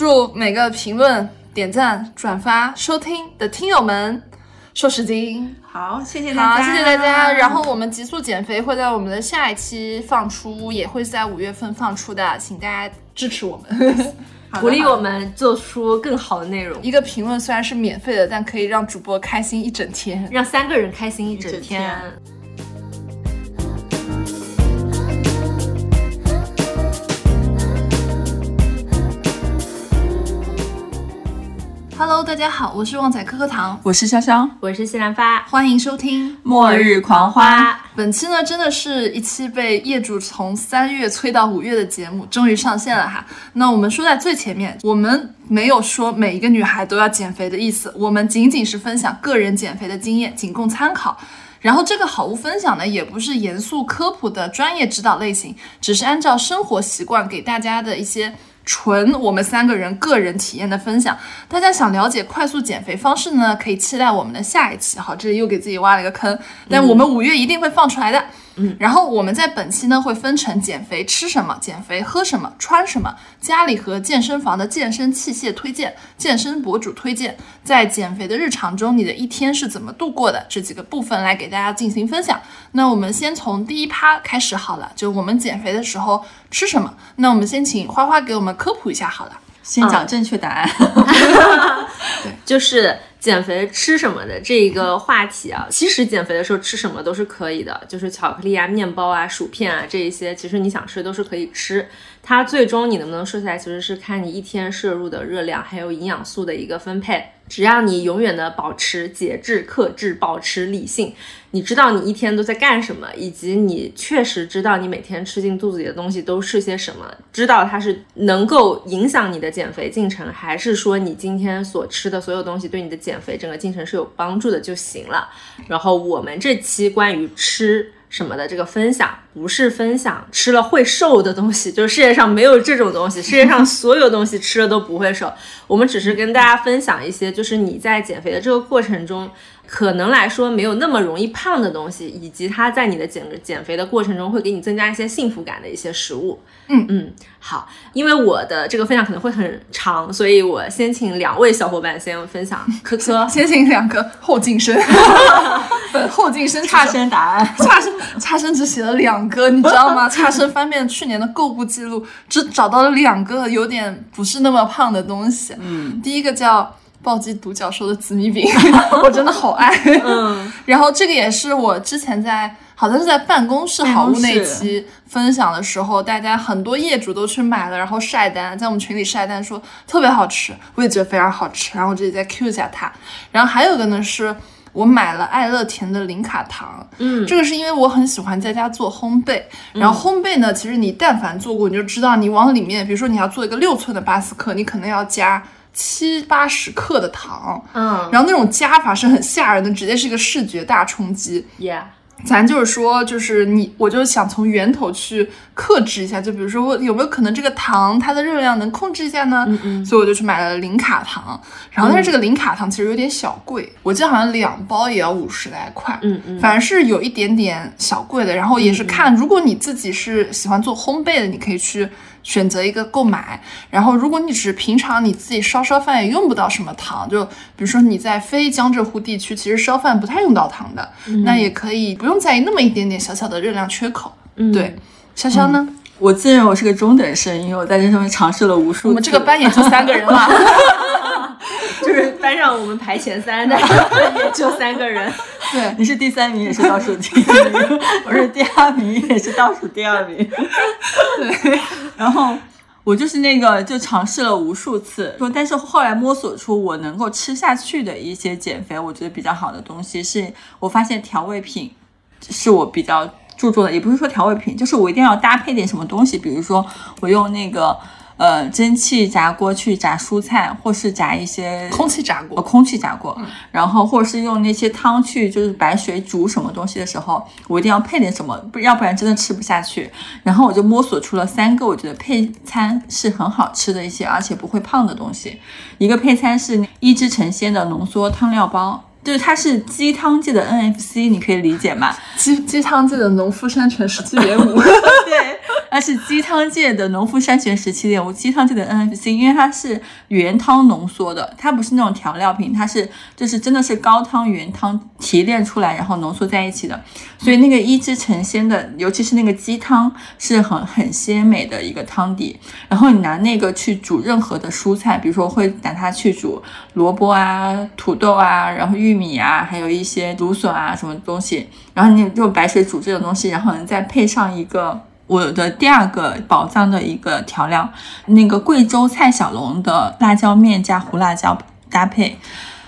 祝每个评论、点赞、转发、收听的听友们瘦十斤。好，谢谢大好，家，谢谢大家。然后我们极速减肥会在我们的下一期放出，也会在五月份放出的，请大家支持我们。鼓励我们做出更好的内容，一个评论虽然是免费的，但可以让主播开心一整天。让三个人开心一整天。Hello，大家好，我是旺仔可可糖，我是潇潇，我是西兰花，欢迎收听。末日狂花，本期呢，真的是一期被业主从三月催到五月的节目，终于上线了哈。那我们说在最前面，我们没有说每一个女孩都要减肥的意思，我们仅仅是分享个人减肥的经验，仅供参考。然后这个好物分享呢，也不是严肃科普的专业指导类型，只是按照生活习惯给大家的一些纯我们三个人个人体验的分享。大家想了解快速减肥方式呢，可以期待我们的下一期。好，这里又给自己挖了一个坑，但我们五月一定会放出来的。嗯，然后我们在本期呢会分成减肥吃什么、减肥喝什么、穿什么、家里和健身房的健身器械推荐、健身博主推荐，在减肥的日常中你的一天是怎么度过的这几个部分来给大家进行分享。那我们先从第一趴开始好了，就我们减肥的时候吃什么。那我们先请花花给我们科普一下好了。先讲正确答案。就是减肥吃什么的这个话题啊，其实减肥的时候吃什么都是可以的，就是巧克力啊、面包啊、薯片啊这一些，其实你想吃都是可以吃。它最终你能不能瘦下来，其实是看你一天摄入的热量还有营养素的一个分配。只要你永远的保持节制、克制，保持理性，你知道你一天都在干什么，以及你确实知道你每天吃进肚子里的东西都是些什么，知道它是能够影响你的减肥进程，还是说你今天所吃的所有东西对你的减肥整个进程是有帮助的就行了。然后我们这期关于吃。什么的这个分享不是分享吃了会瘦的东西，就是世界上没有这种东西，世界上 所有东西吃了都不会瘦。我们只是跟大家分享一些，就是你在减肥的这个过程中，可能来说没有那么容易胖的东西，以及它在你的减减肥的过程中会给你增加一些幸福感的一些食物。嗯嗯，好，因为我的这个分享可能会很长，所以我先请两位小伙伴先分享。科科，先请两个后进生，本后进生差生答案，差生差生只写了两个，你知道吗？差生翻遍去年的购物记录，只找到了两个有点不是那么胖的东西。嗯，第一个叫暴击独角兽的紫米饼，我真的好爱。嗯，然后这个也是我之前在好像是在办公室好物那期分享的时候，大家很多业主都去买了，然后晒单，在我们群里晒单说特别好吃，我也觉得非常好吃，然后我这里再 Q 一下它。然后还有一个呢是。我买了爱乐甜的零卡糖，嗯这个是因为我很喜欢在家做烘焙，然后烘焙呢，其实你但凡做过，你就知道你往里面，比如说你要做一个六寸的巴斯克，你可能要加七八十克的糖，嗯然后那种加法是很吓人的，直接是一个视觉大冲击。，Yeah，咱就是说，就是你，我就想从源头去克制一下，就比如说我有没有可能这个糖它的热量能控制一下呢？嗯所以我就去买了零卡糖，然后但是这个零卡糖其实有点小贵，我记得好像两包也要五十来块，嗯嗯反正是有一点点小贵的。然后也是看，如果你自己是喜欢做烘焙的，你可以去选择一个购买。然后如果你只是平常你自己烧烧饭也用不到什么糖，就比如说你在非江浙沪地区，其实烧饭不太用到糖的，那也可以不用在意那么一点点小小的热量缺口。嗯对，潇潇呢？我自认我是个中等生，因为我在这上面尝试了无数次。我们这个班也就三个人了。就是班上我们排前三的 也就三个人。对，你是第三名，也是倒数第一名；我是第二名，也是倒数第二名。对，然后我就是那个就尝试了无数次，说但是后来摸索出我能够吃下去的一些减肥，我觉得比较好的东西，是我发现调味品是我比较注重的，也不是说调味品，就是我一定要搭配点什么东西，比如说我用那个。呃，蒸汽炸锅去炸蔬菜，或是炸一些空气炸呃，锅。空气炸锅，然后或者是用那些汤去就是白水煮什么东西的时候，我一定要配点什么，不要不然真的吃不下去。然后我就摸索出了三个我觉得配餐是很好吃的一些，而且不会胖的东西。一个配餐是一只成鲜的浓缩汤料包。就是它是鸡汤界的 NFC，你可以理解吗？鸡鸡汤界的农夫山泉十七点五，对，它是鸡汤界的农夫山泉十七点五，鸡汤界的 NFC，因为它是原汤浓缩的，它不是那种调料品，它是就是真的是高汤原汤提炼出来，然后浓缩在一起的，所以那个一汁成鲜的，尤其是那个鸡汤是很很鲜美的一个汤底，然后你拿那个去煮任何的蔬菜，比如说会拿它去煮萝卜啊、土豆啊，然后玉玉米啊，还有一些芦笋啊什么东西，然后你用白水煮这种东西，然后你再配上一个我的第二个宝藏的一个调料，那个贵州蔡小龙的辣椒面加胡辣椒搭配。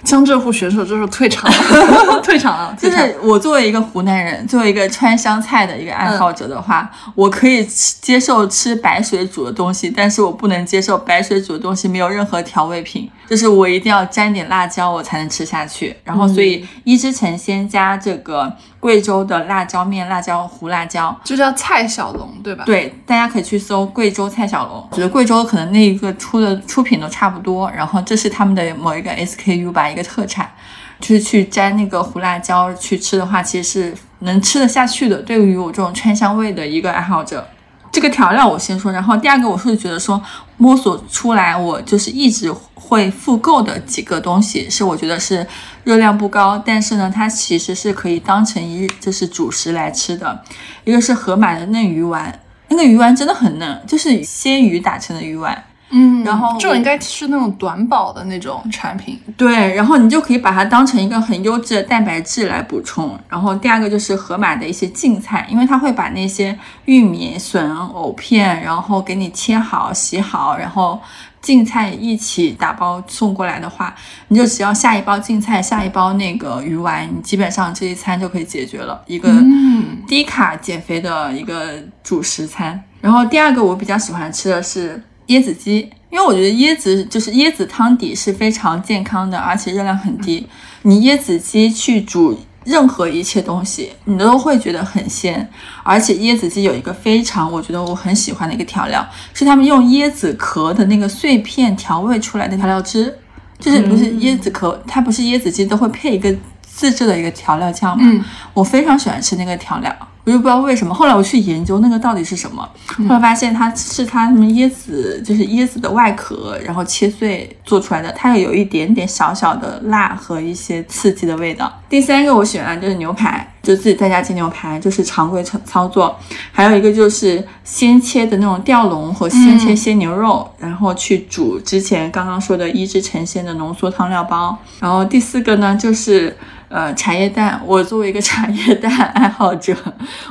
江浙沪选手就是退场了，退场了，就是我作为一个湖南人，作为一个川湘菜的一个爱好者的话，我可以吃接受吃白水煮的东西，但是我不能接受白水煮的东西没有任何调味品，就是我一定要沾点辣椒我才能吃下去。然后所以一之前先加这个贵州的辣椒面、辣椒胡辣椒，就叫蔡小龙，对吧？对，大家可以去搜贵州蔡小龙，觉得贵州可能那一个出的出品都差不多，然后这是他们的某一个 SKU 吧，一个特产，就是去沾那个胡辣椒去吃的话，其实是能吃得下去的。对于我这种川香味的一个爱好者，这个调料我先说，然后第二个我是觉得说摸索出来，我就是一直会复购的几个东西，是我觉得是热量不高，但是呢，它其实是可以当成一就是主食来吃的。一个是盒马的嫩鱼丸，那个鱼丸真的很嫩，就是鲜鱼打成的鱼丸。嗯，然后这种应该是那种短保的那种产品。对，然后你就可以把它当成一个很优质的蛋白质来补充。然后第二个就是盒马的一些净菜，因为它会把那些玉米、笋、藕片，然后给你切好、洗好，然后净菜一起打包送过来的话，你就只要下一包净菜，下一包那个鱼丸，你基本上这一餐就可以解决了一个嗯，低卡减肥的一个主食餐。然后第二个我比较喜欢吃的是椰子鸡，因为我觉得椰子就是椰子汤底是非常健康的，而且热量很低。你椰子鸡去煮任何一切东西，你都会觉得很鲜。而且椰子鸡有一个非常我觉得我很喜欢的一个调料，是他们用椰子壳的那个碎片调味出来的调料汁，就是不是椰子壳，它不是椰子鸡都会配一个自制的一个调料酱嘛？嗯我非常喜欢吃那个调料，我就不知道为什么。后来我去研究那个到底是什么，后来发现它是它什么椰子，就是椰子的外壳，然后切碎做出来的，它有一点点小小的辣和一些刺激的味道。第三个我喜欢的就是牛排，就自己在家煎牛排，就是常规操操作。还有一个就是先切的那种吊龙和先切鲜牛肉，然后去煮之前刚刚说的一枝成鲜的浓缩汤料包。然后第四个呢就是。呃，茶叶蛋，我作为一个茶叶蛋爱好者，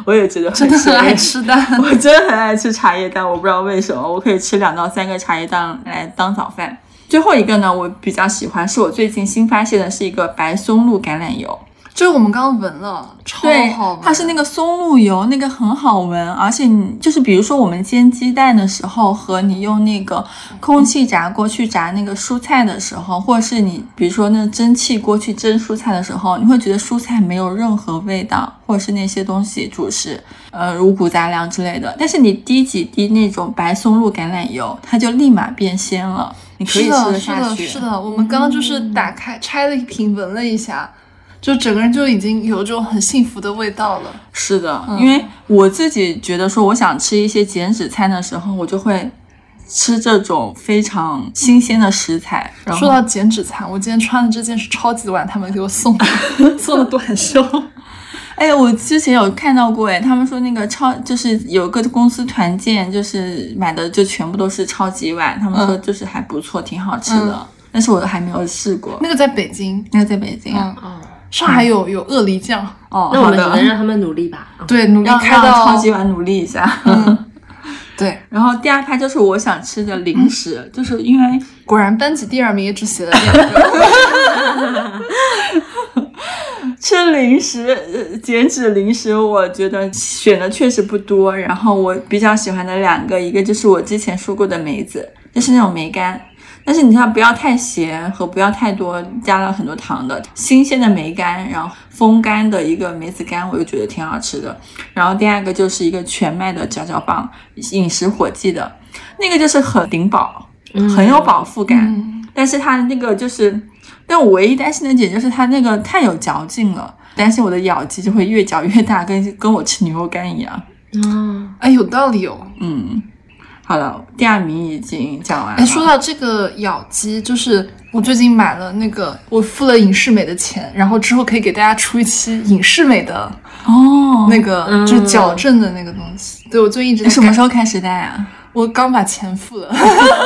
我也觉得真的很爱吃。吃蛋。我真的很爱吃茶叶蛋，我不知道为什么，我可以吃两到三个茶叶蛋来当早饭。最后一个呢，我比较喜欢，是我最近新发现的，是一个白松露橄榄油。这个我们刚刚闻了，超好闻。，它是那个松露油，那个很好闻，而且你就是比如说我们煎鸡蛋的时候，和你用那个空气炸锅去炸那个蔬菜的时候，或者是你比如说那蒸汽锅去蒸蔬菜的时候，你会觉得蔬菜没有任何味道，或者是那些东西主食，呃五谷杂粮之类的。但是你滴几滴那种白松露橄榄油，它就立马变鲜了，你可以吃是的，是的，得下去。是的。我们刚刚就是打开拆了一瓶，闻了一下，就整个人就已经有这种很幸福的味道了。是的，因为我自己觉得说，我想吃一些减脂餐的时候，我就会吃这种非常新鲜的食材。然后，说到减脂餐，我今天穿的这件是超级碗他们给我送的 送的短袖。哎，我之前有看到过，哎，他们说那个超就是有个公司团建，就是买的就全部都是超级碗，他们说嗯就是还不错，挺好吃的。但是我还没有试过。那个在北京，那个在北京啊？嗯，哦，上海有有鳄梨酱，哦，那我们只能让他们努力吧。嗯对，努力开到超级碗努力一下。对，然后第二排就是我想吃的零食，就是因为果然班级第二名也只写了两个。吃零食，呃减脂零食，我觉得选的确实不多。然后我比较喜欢的两个，一个就是我之前说过的梅子，就是那种梅干，但是你看不要太咸和不要太多加了很多糖的新鲜的梅干，然后风干的一个梅子干，我就觉得挺好吃的。然后第二个就是一个全麦的嚼嚼棒，饮食火计的那个就是很顶饱，很有饱腹感。嗯但是它那个就是但我唯一担心的点就是它那个太有嚼劲了，担心我的咬肌就会越嚼越大，跟跟我吃牛肉干一样。嗯，哎，有道理哦。嗯，好了，第二名已经讲完了。哎，说到这个咬肌，就是我最近买了那个，我付了影视美的钱，然后之后可以给大家出一期影视美的哦，那个，嗯就是矫正的那个东西。对我最近一直你什么时候开始戴啊？我刚把钱付了，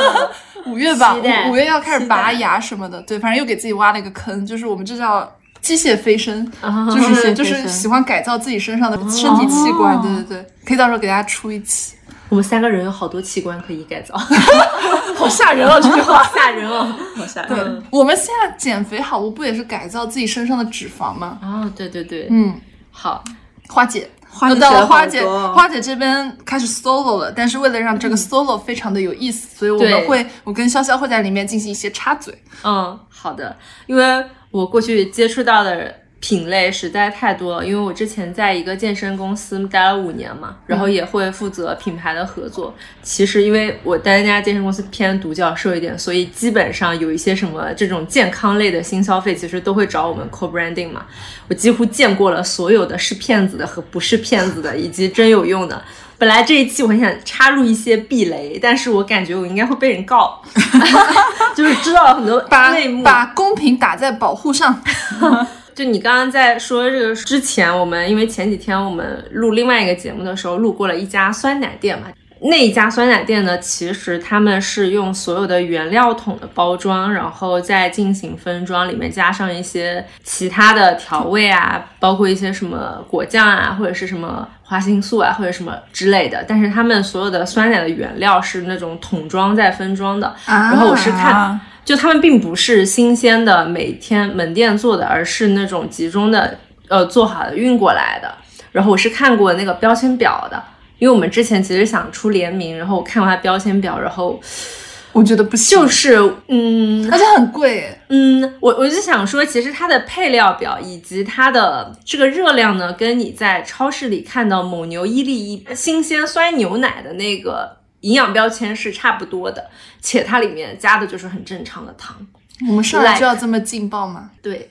五月吧，五五月要开始拔牙什么的。对，反正又给自己挖了一个坑，就是我们这叫机械飞升，啊就是就是喜欢改造自己身上的身体器官。哦对对对，可以到时候给大家出一期。我们三个人有好多器官可以改造，好吓人哦，这句话。吓人哦。好吓人。对，我们现在减肥好物不也是改造自己身上的脂肪吗？哦，对对对，嗯，好，花姐，花姐花姐，花姐这边开始 solo 了，但是为了让这个 solo 非常的有意思，所以我们会，我跟潇潇会在里面进行一些插嘴。嗯，好的，因为我过去接触到的品类实在太多了，因为我之前在一个健身公司待了五年嘛，然后也会负责品牌的合作。其实因为我待那家健身公司偏独角兽一点，所以基本上有一些什么这种健康类的新消费，其实都会找我们 co branding 嘛。我几乎见过了所有的是骗子的和不是骗子的，以及真有用的。本来这一期我很想插入一些避雷，但是我感觉我应该会被人告，就是知道了很多把内幕。把公屏打在保护上。就你刚刚在说这个之前，我们因为前几天我们录另外一个节目的时候，路过了一家酸奶店嘛。那一家酸奶店呢，其实他们是用所有的原料桶的包装，然后再进行分装，里面加上一些其他的调味啊，包括一些什么果酱啊，或者是什么花青素啊，或者什么之类的。但是他们所有的酸奶的原料是那种桶装再分装的，啊然后我是看啊就他们并不是新鲜的，每天门店做的，而是那种集中的，呃，做好的运过来的。然后我是看过那个标签表的，因为我们之前其实想出联名，然后我看过它标签表，然后我觉得不行，就是，嗯而且很贵。嗯，我我就想说，其实它的配料表以及它的这个热量呢，跟你在超市里看到蒙牛伊利一新鲜酸牛奶的那个营养标签是差不多的，且它里面加的就是很正常的糖。我们上来就要这么劲爆吗？对，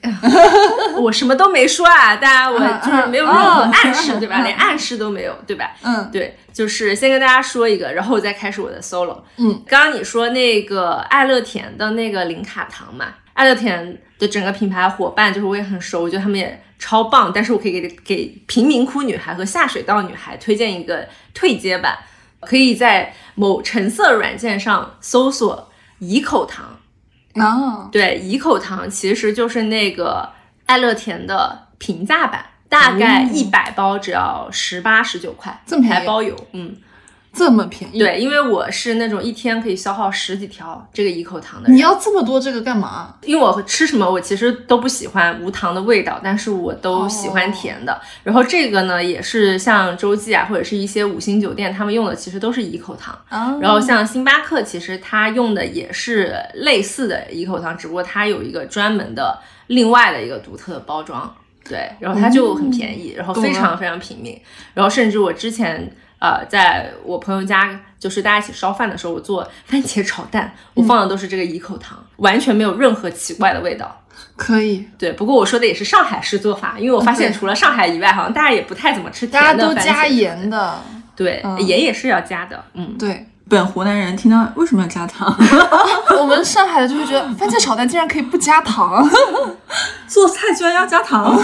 我什么都没说啊，大家我就是没有任何暗示，对吧？连暗示都没有，对吧？嗯，对，就是先跟大家说一个，然后我再开始我的 solo。嗯，刚刚你说那个爱乐甜的那个零卡糖嘛，爱乐甜的整个品牌伙伴就是我也很熟，我觉得他们也超棒，但是我可以给给贫民窟女孩和下水道女孩推荐一个退阶版，可以在某橙色软件上搜索怡口糖。啊，对，怡口糖其实就是那个爱乐甜的平价版，大概一百包只要十八十九块，还包邮。嗯，这么便宜？，对，因为我是那种一天可以消耗十几条这个一口糖的人。你要这么多这个干嘛？因为我吃什么我其实都不喜欢无糖的味道，但是我都喜欢甜的。然后这个呢，也是像洲际啊，或者是一些五星酒店他们用的，其实都是怡口糖。啊，然后像星巴克，其实它用的也是类似的怡口糖，只不过它有一个专门的另外的一个独特的包装，对，然后它就很便宜，然后非常非常平民，然后甚至我之前呃在我朋友家就是大家一起烧饭的时候，我做番茄炒蛋，我放的都是这个怡口糖，完全没有任何奇怪的味道。可以，对，不过我说的也是上海式做法，因为我发现除了上海以外，好像大家也不太怎么吃甜大的大家都加盐的。对，嗯盐也是要加的，嗯。对本湖南人听到为什么要加糖？我们上海的就会觉得番茄炒蛋竟然可以不加糖。做菜居然要加糖？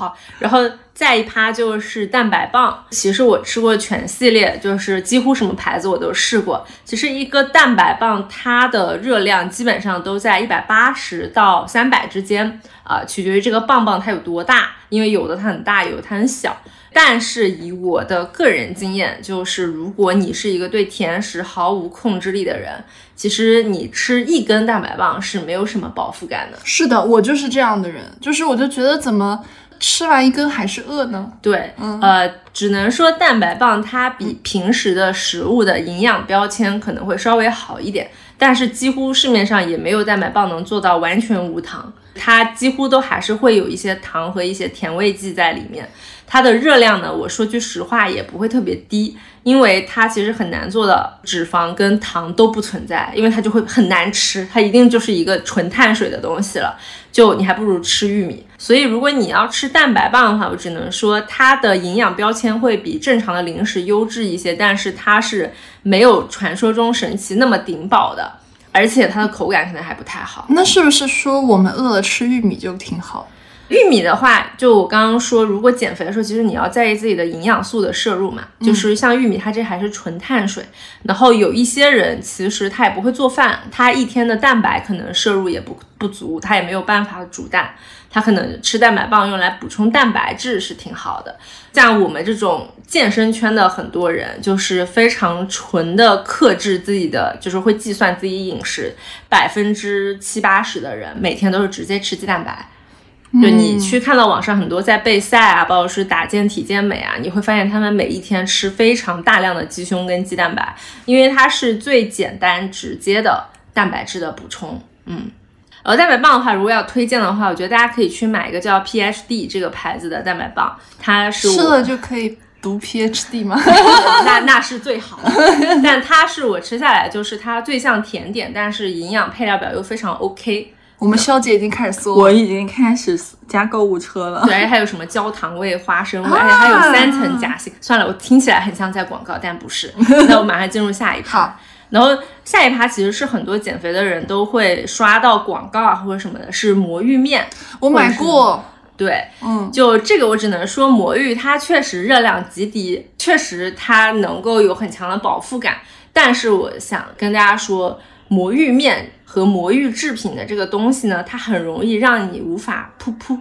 好，然后再一趴就是蛋白棒。其实我吃过全系列，就是几乎什么牌子我都试过。其实一个蛋白棒它的热量基本上都在一百八十到三百之间啊、取决于这个棒棒它有多大，因为有的它很大，有的它很小。但是以我的个人经验，就是如果你是一个对甜食毫无控制力的人，其实你吃一根蛋白棒是没有什么饱腹感的。是的，我就是这样的人，就是我就觉得怎么吃完一根还是饿呢？对，嗯呃，只能说蛋白棒它比平时的食物的营养标签可能会稍微好一点，但是几乎市面上也没有蛋白棒能做到完全无糖。它几乎都还是会有一些糖和一些甜味剂在里面。它的热量呢，我说句实话也不会特别低，因为它其实很难做的脂肪跟糖都不存在，因为它就会很难吃，它一定就是一个纯碳水的东西了。就你还不如吃玉米。所以如果你要吃蛋白棒的话，我只能说它的营养标签会比正常的零食优质一些，但是它是没有传说中神奇那么顶饱的，而且它的口感可能还不太好。那是不是说我们饿了吃玉米就挺好？玉米的话，就我刚刚说，如果减肥的时候，其实你要在意自己的营养素的摄入嘛。就是像玉米，它这还是纯碳水。然后有一些人其实他也不会做饭，他一天的蛋白可能摄入也不不足，他也没有办法煮蛋，他可能吃蛋白棒用来补充蛋白质是挺好的。像我们这种健身圈的很多人，就是非常纯的克制自己的，就是会计算自己饮食，百分之七八十的人每天都是直接吃鸡蛋白。就你去看到网上很多在备赛啊，包括是打健体健美啊，你会发现他们每一天吃非常大量的鸡胸跟鸡蛋白，因为它是最简单直接的蛋白质的补充。嗯，呃，蛋白棒的话，如果要推荐的话，我觉得大家可以去买一个叫 PHD 这个牌子的蛋白棒，它是吃了就可以读 PhD 吗？那那是最好的，但它是我吃下来就是它最像甜点，但是营养配料表又非常 OK。我们肖姐已经开始搜，我已经开始加购物车了。对，还有什么焦糖味、花生味，而且还有三层夹心。算了，我听起来很像在广告，但不是。那我马上进入下一趴。然后下一趴其实是很多减肥的人都会刷到广告啊或者什么的，是魔芋面。我买过。对，嗯，就这个我只能说魔芋它确实热量极低，确实它能够有很强的饱腹感。但是我想跟大家说，魔芋面。和魔芋制品的这个东西呢，它很容易让你无法噗噗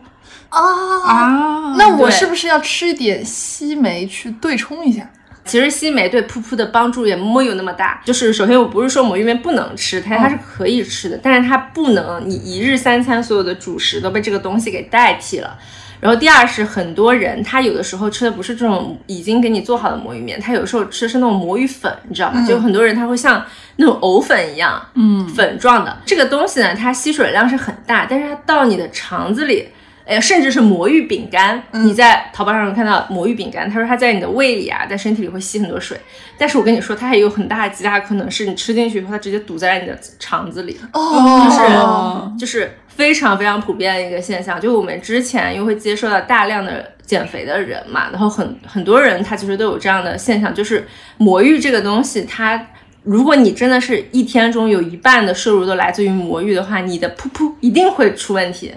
啊啊！那我是不是要吃一点西梅去对冲一下？其实西梅对噗噗的帮助也没有那么大。就是首先我不是说魔芋面不能吃，它它是可以吃的，但是它不能你一日三餐所有的主食都被这个东西给代替了。然后第二是很多人他有的时候吃的不是这种已经给你做好的魔芋面，他有时候吃的是那种魔芋粉，你知道吗？就很多人他会像那种藕粉一样，嗯，粉状的这个东西呢，它吸水量是很大，但是它到你的肠子里，哎，甚至是魔芋饼干，你在淘宝上能看到魔芋饼干，他说它在你的胃里啊，在身体里会吸很多水，但是我跟你说，它还有很大的极大可能是你吃进去以后，它直接堵在你的肠子里，哦，就是就是。非常非常普遍的一个现象，就我们之前因为会接受到大量的减肥的人嘛，然后很很多人他其实都有这样的现象，就是魔芋这个东西，它如果你真的是一天中有一半的摄入都来自于魔芋的话，你的噗噗一定会出问题，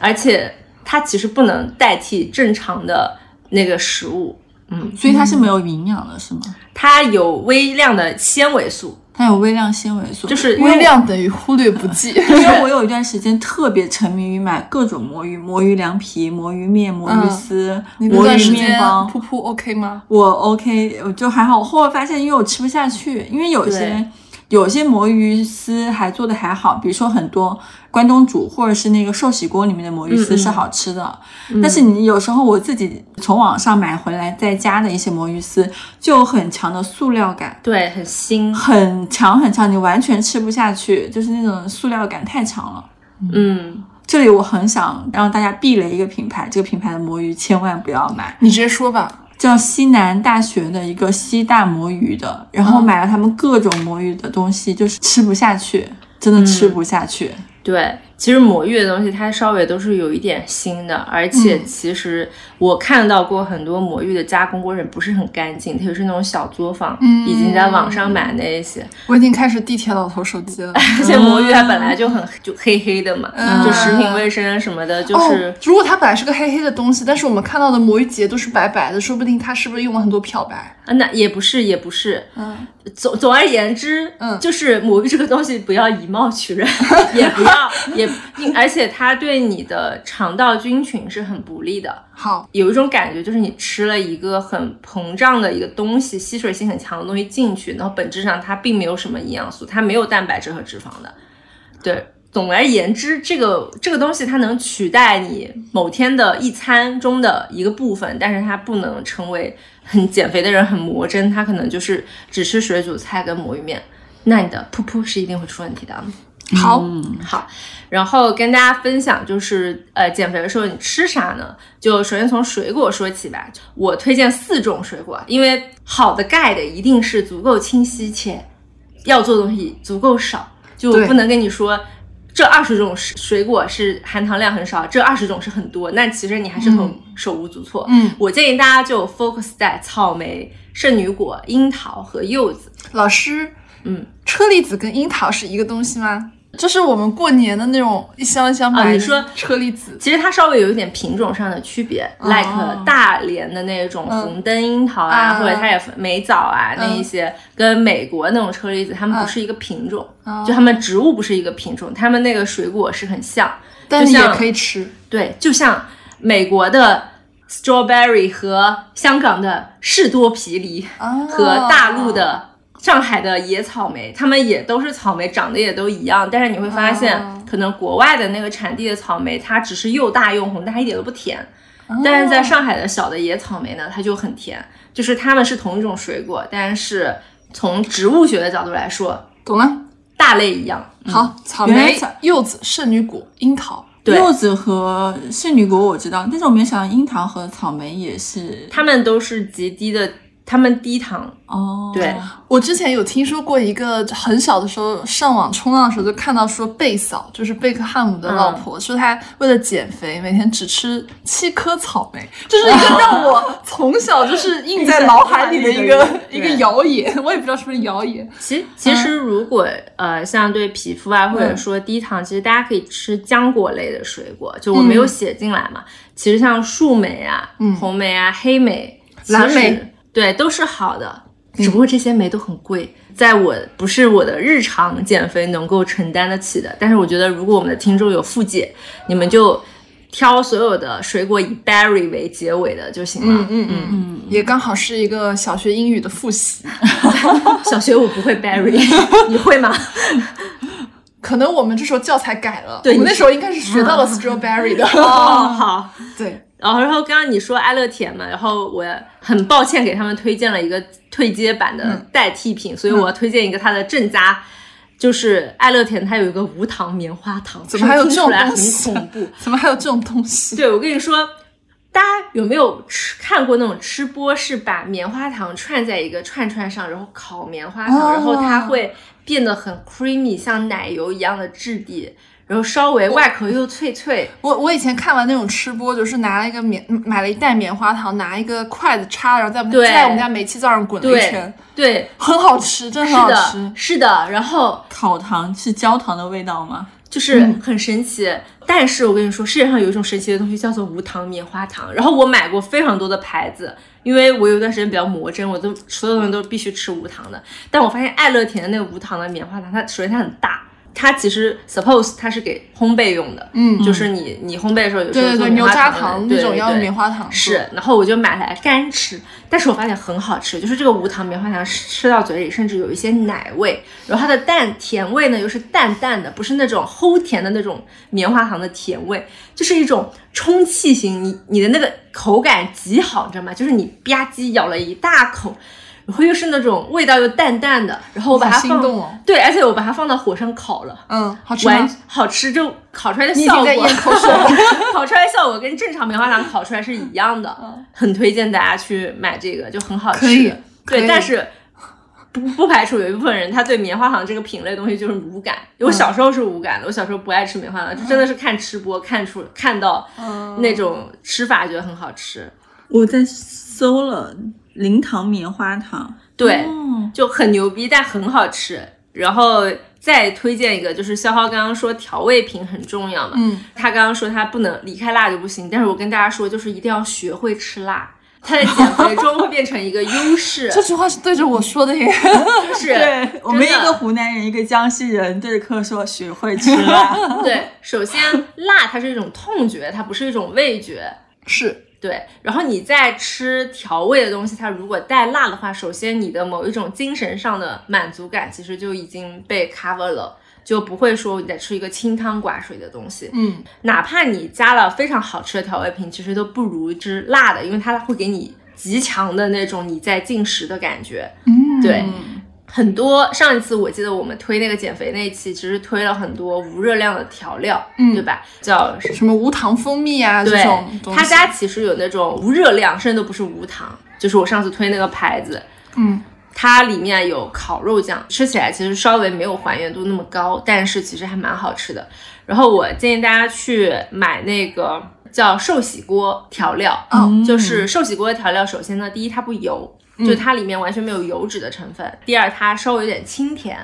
而且它其实不能代替正常的那个食物，嗯，所以它是没有营养的，是吗？它有微量的纤维素。它有微量纤维素，就是微量等于忽略不计。因为我有一段时间特别沉迷于买各种魔芋，魔芋凉皮、魔芋面、魔芋丝、魔芋面包。噗噗 OK 吗？我 OK，我就还好。我后来发现，因为我吃不下去，因为有些。有些魔芋丝还做的还好，比如说很多关东煮或者是那个寿喜锅里面的魔芋丝是好吃的，但是你有时候我自己从网上买回来在家的一些魔芋丝就有很强的塑料感，对，很腥，很强很强，你完全吃不下去，就是那种塑料感太强了。嗯，这里我很想让大家避雷一个品牌，这个品牌的魔芋千万不要买，你直接说吧。叫西南大学的一个西大魔芋的，然后买了他们各种魔芋的东西，就是吃不下去，真的吃不下去。对。其实魔芋的东西，它稍微都是有一点腥的，而且其实我看到过很多魔芋的加工过程不是很干净，特别是那种小作坊，已经在网上买那一些。我已经开始地铁老头手机了。而且魔芋它本来就很就黑黑的嘛，就食品卫生什么的，就是。如果它本来是个黑黑的东西，但是我们看到的魔芋结都是白白的，说不定它是不是用了很多漂白？啊，那也不是，也不是。嗯。总总而言之，嗯，就是魔芋这个东西不要以貌取人，也不要也。而且它对你的肠道菌群是很不利的。好，有一种感觉就是你吃了一个很膨胀的一个东西，吸水性很强的东西进去，然后本质上它并没有什么营养素，它没有蛋白质和脂肪的。对，总而言之，这个这个东西它能取代你某天的一餐中的一个部分，但是它不能成为很减肥的人很魔怔，他可能就是只吃水煮菜跟魔芋面，那你的噗噗是一定会出问题的。好，好，然后跟大家分享，就是呃，减肥的时候你吃啥呢？就首先从水果说起吧。我推荐四种水果，因为好的 guide 一定是足够清晰且要做的东西足够少，就对不能跟你说这二十种水水果是含糖量很少，这二十种是很多，那其实你还是很手无足措。嗯，我建议大家就 focus 在草莓、圣女果、樱桃和柚子。老师，嗯，车厘子跟樱桃是一个东西吗？这是我们过年的那种一箱一箱买的、啊你说车厘子，其实它稍微有一点品种上的区别、哦 l i k e 大连的那种红灯樱桃啊，啊或者它也分美枣啊、那一些，跟美国那种车厘子，它们不是一个品种，哦就它们植物不是一个品种，它们那个水果是很像，但是也可以吃。对，就像美国的 strawberry 和香港的士多啤梨啊。和大陆的上海的野草莓，它们也都是草莓，长得也都一样。但是你会发现，哦可能国外的那个产地的草莓，它只是又大又红，但它一点都不甜。哦但是在上海的小的野草莓呢，它就很甜。就是它们是同一种水果，但是从植物学的角度来说，懂了。大类一样。好，草莓草、柚子、圣女果、樱桃。对柚子和圣女果我知道，但是我没想到樱桃和草莓也是它们都是极低的，它们低糖。哦。对，我之前有听说过一个很小的时候上网冲浪的时候就看到说贝嫂就是贝克汉姆的老婆，说她为了减肥每天只吃七颗草莓，这是一个让我从小就是印在脑海里的一个 一个谣言，我也不知道是不是谣言。其其实如果、呃像对皮肤啊，或者说低糖，其实大家可以吃浆果类的水果，就我没有写进来嘛。其实像树莓啊、红莓啊、黑莓、蓝莓。其实，对，都是好的。只不过这些酶都很贵，在我不是我的日常减肥能够承担得起的。但是我觉得，如果我们的听众有复姐，你们就挑所有的水果以 berry 为结尾的就行了。嗯嗯嗯，也刚好是一个小学英语的复习。小学我不会 berry，你会吗？可能我们这时候教材改了，对我们那时候应该是学到了 strawberry 的。哦，好。对，然后，然后刚刚你说爱乐甜嘛，然后我很抱歉给他们推荐了一个退阶版的代替品，所以我要推荐一个它的正佳，就是爱乐甜，它有一个无糖棉花糖，怎么还有这种东西很恐怖？怎么还有这种东西？对，我跟你说，大家有没有吃看过那种吃播，是把棉花糖串在一个串串上，然后烤棉花糖，哦然后它会变得很 creamy，像奶油一样的质地，然后稍微外壳又脆脆。我我以前看完那种吃播，就是拿了一个棉买了一袋棉花糖，拿一个筷子插，然后在我们对在我们家煤气灶上滚了一圈，对，很好吃，真的很好吃的，。是的，然后烤糖是焦糖的味道吗？就是很神奇。但是我跟你说，世界上有一种神奇的东西叫做无糖棉花糖。然后我买过非常多的牌子，因为我有一段时间比较魔怔，我都所有东西都必须吃无糖的。但我发现爱乐甜的那个无糖的棉花糖，它首先它很大。它其实 suppose 它是给烘焙用的，嗯就是你你烘焙的时候有时对对对，候做牛轧糖糖那种要用棉花糖是，然后我就买来干吃，但是我发现很好吃，就是这个无糖棉花糖吃到嘴里甚至有一些奶味，然后它的淡甜味呢又是淡淡的，不是那种齁甜的那种棉花糖的甜味，就是一种充气型，你你的那个口感极好，你知道吗？就是你吧唧咬了一大口。然后又是那种味道又淡淡的，然后我把它心放对，而且我把它放到火上烤了，嗯，好吃完吗？好吃，就烤出来的效果，在咽口水。烤出来效果跟正常棉花糖烤出来是一样的，很推荐大家去买这个，就很好吃。可以可以对，但是不不排除有一部分人他对棉花糖这个品类东西就是无感。我小时候是无感的，我小时候不爱吃棉花糖，就真的是看吃播看出看到那种吃法觉得很好吃。我在搜了零糖棉花糖，对，哦，就很牛逼，但很好吃。然后再推荐一个，就是肖浩刚刚说调味品很重要嘛，嗯，他刚刚说他不能离开辣就不行，但是我跟大家说，就是一定要学会吃辣，他在减肥中会变成一个优势，这句话是对着我说的耶。就 是对我们一个湖南人，一个江西人，对着课说学会吃辣。对，首先辣它是一种痛觉，它不是一种味觉。是，对，然后你在吃调味的东西，它如果带辣的话，首先你的某一种精神上的满足感其实就已经被 cover 了，就不会说你在吃一个清汤寡水的东西。嗯，哪怕你加了非常好吃的调味品，其实都不如吃辣的，因为它会给你极强的那种你在进食的感觉。嗯，对很多上一次我记得我们推那个减肥那一期，其实推了很多无热量的调料，嗯。对吧？叫什么？无糖蜂蜜啊这对种东，西，他家其实有那种无热量，甚至都不是无糖，就是我上次推那个牌子，嗯。它里面有烤肉酱，吃起来其实稍微没有还原度那么高，但是其实还蛮好吃的。然后我建议大家去买那个叫寿喜锅调料，嗯。就是寿喜锅的调料，首先呢，第一它不油，就它里面完全没有油脂的成分；第二它稍微有点清甜，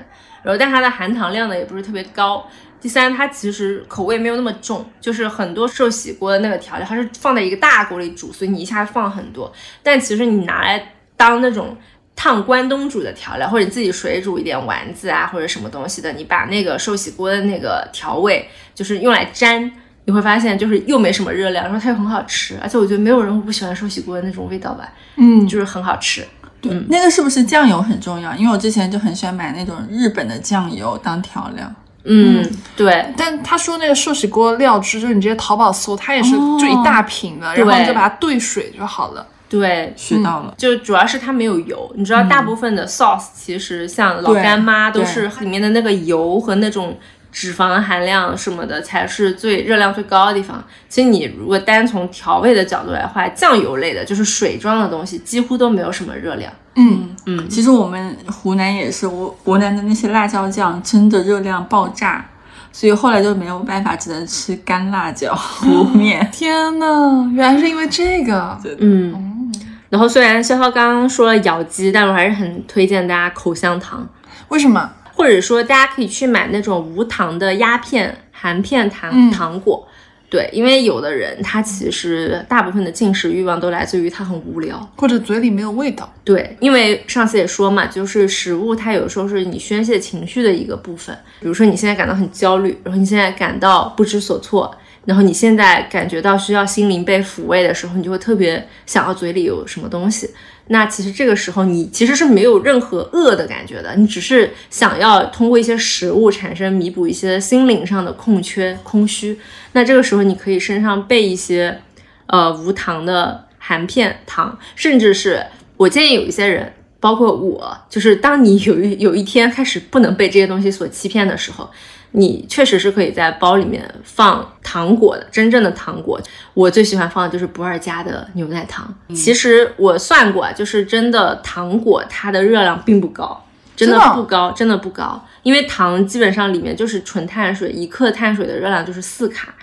然后但它的含糖量呢也不是特别高。第三，它其实口味没有那么重，就是很多寿喜锅的那个调料，它是放在一个大锅里煮，所以你一下放很多。但其实你拿来当那种烫关东煮的调料，或者你自己水煮一点丸子啊，或者什么东西的，你把那个寿喜锅的那个调味，就是用来沾，你会发现就是又没什么热量，然后它又很好吃，而且我觉得没有人会不喜欢寿喜锅的那种味道吧，嗯，就是很好吃。对，那个是不是酱油很重要？因为我之前就很喜欢买那种日本的酱油当调料。嗯，对，但他说那个寿喜锅料汁，就是你直接淘宝搜，它也是哦就一大瓶的，然后你就把它兑水就好了。对，学到了，就主要是它没有油，你知道，大部分的 sauce 其实像老干妈都是里面的那个油和那种脂肪含量什么的才是最热量最高的地方。其实你如果单从调味的角度来话，酱油类的就是水状的东西几乎都没有什么热量。嗯嗯，其实我们湖南也是，我湖南的那些辣椒酱真的热量爆炸，所以后来就没有办法，只能吃干辣椒 糊面。天呐，原来是因为这个。嗯，然后虽然潇潇刚刚说了咬肌，但我还是很推荐大家口香糖。为什么？或者说大家可以去买那种无糖的鸦片、含片糖、嗯糖果。对，因为有的人他其实大部分的进食欲望都来自于他很无聊。或者嘴里没有味道？对，因为上次也说嘛，就是食物它有时候是你宣泄情绪的一个部分。比如说你现在感到很焦虑，然后你现在感到不知所措，然后你现在感觉到需要心灵被抚慰的时候，你就会特别想要嘴里有什么东西。那其实这个时候你其实是没有任何饿的感觉的，你只是想要通过一些食物产生弥补一些心灵上的空缺、空虚。那这个时候你可以身上备一些呃无糖的含片糖，甚至是我建议有一些人，包括我，就是当你有一有一天开始不能被这些东西所欺骗的时候，你确实是可以在包里面放糖果的，真正的糖果。我最喜欢放的就是不二家的牛奶糖。其实我算过，啊，就是真的糖果它的热量并不高。真的不高，真的？不高，因为糖基本上里面就是纯碳水，一克碳水的热量就是四卡，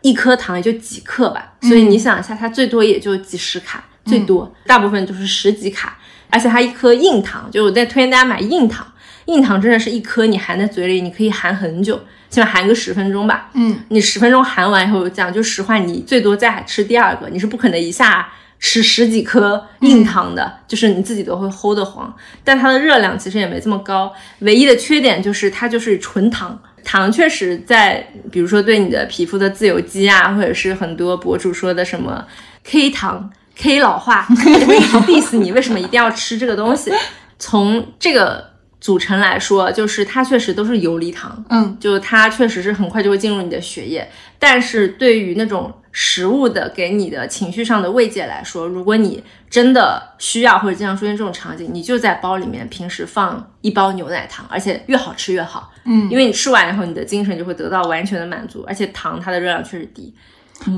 一颗糖也就几克吧，所以你想一下，它最多也就几十卡，最多，大部分就是十几卡，而且它一颗硬糖，就我在推荐大家买硬糖，硬糖真的是一颗你含在嘴里，你可以含很久，起码含个十分钟吧，嗯，你十分钟含完以后，讲句实话，你最多再吃第二个，你是不可能一下吃十几颗硬糖的，就是你自己都会齁得慌。但它的热量其实也没这么高，唯一的缺点就是它就是纯糖。糖确实在，比如说对你的皮肤的自由基啊，或者是很多博主说的什么 K 糖、K 老化，就会一直 diss 你为什么一定要吃这个东西。从这个组成来说，就是它确实都是游离糖，嗯，就它确实是很快就会进入你的血液，但是对于那种食物的给你的情绪上的慰藉来说，如果你真的需要或者经常出现这种场景，你就在包里面平时放一包牛奶糖，而且越好吃越好，嗯。因为你吃完以后，你的精神就会得到完全的满足，而且糖它的热量确实低，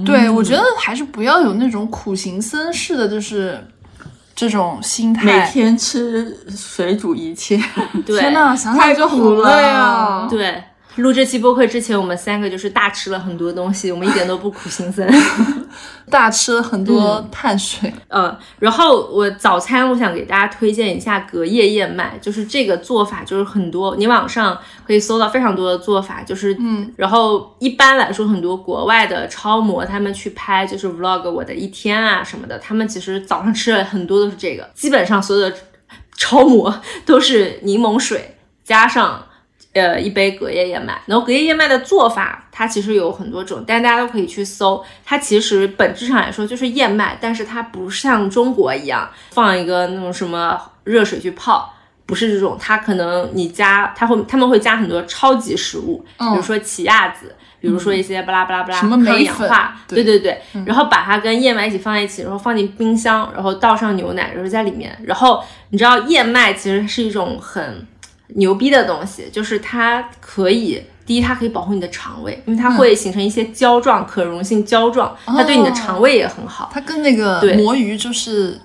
对，我觉得还是不要有那种苦行僧式的，就是这种心态。每天吃水煮一切，对，天呐，想想太就好苦了累啊！对。录这期播客之前，我们三个就是大吃了很多东西，我们一点都不苦行僧。大吃了很多碳水。嗯，然后我早餐我想给大家推荐一下隔夜燕麦，就是这个做法就是很多，你网上可以搜到非常多的做法，就是嗯，然后一般来说很多国外的超模他们去拍就是 vlog 我的一天啊什么的，他们其实早上吃了很多都是这个，基本上所有的超模都是柠檬水加上。呃，一杯隔夜燕麦，然后隔夜燕麦的做法，它其实有很多种，但大家都可以去搜。它其实本质上来说就是燕麦，但是它不像中国一样放一个那种什么热水去泡，不是这种。它可能你加，它会他们会加很多超级食物，比如说奇亚籽，比如说一些巴拉巴拉巴拉什么抗氧化，对对对对，然后把它跟燕麦一起放在一起，然后放进冰箱，然后倒上牛奶，然后在里面。然后你知道燕麦其实是一种很牛逼的东西，就是它可以。第一，它可以保护你的肠胃，因为它会形成一些胶状、可溶性胶状，它对你的肠胃也很好。它跟那个对魔芋就是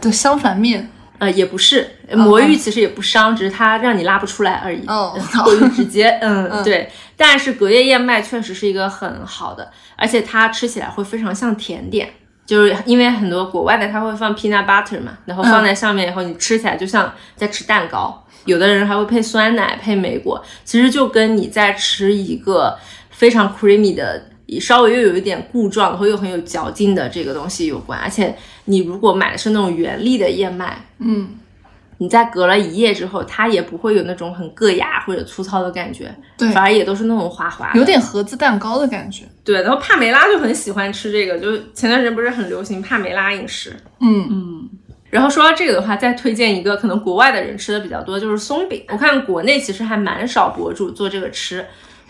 的相反面。呃，也不是，魔芋其实也不伤，只是它让你拉不出来而已。哦 过于直接，嗯，嗯对。但是隔夜燕麦确实是一个很好的，而且它吃起来会非常像甜点，就是因为很多国外的它会放 peanut butter 嘛，然后放在上面以后，你吃起来就像在吃蛋糕。有的人还会配酸奶、配莓果，其实就跟你在吃一个非常 creamy 的。稍微又有一点固状，然后又很有嚼劲的这个东西有关，而且你如果买的是那种原粒的燕麦，嗯，你在隔了一夜之后，它也不会有那种很硌牙或者粗糙的感觉，对反而也都是那种滑滑，有点盒子蛋糕的感觉。对。然后帕梅拉就很喜欢吃这个，就前段时间不是很流行帕梅拉饮食。嗯嗯，然后说到这个的话，再推荐一个可能国外的人吃的比较多，就是松饼。我看国内其实还蛮少博主做这个吃，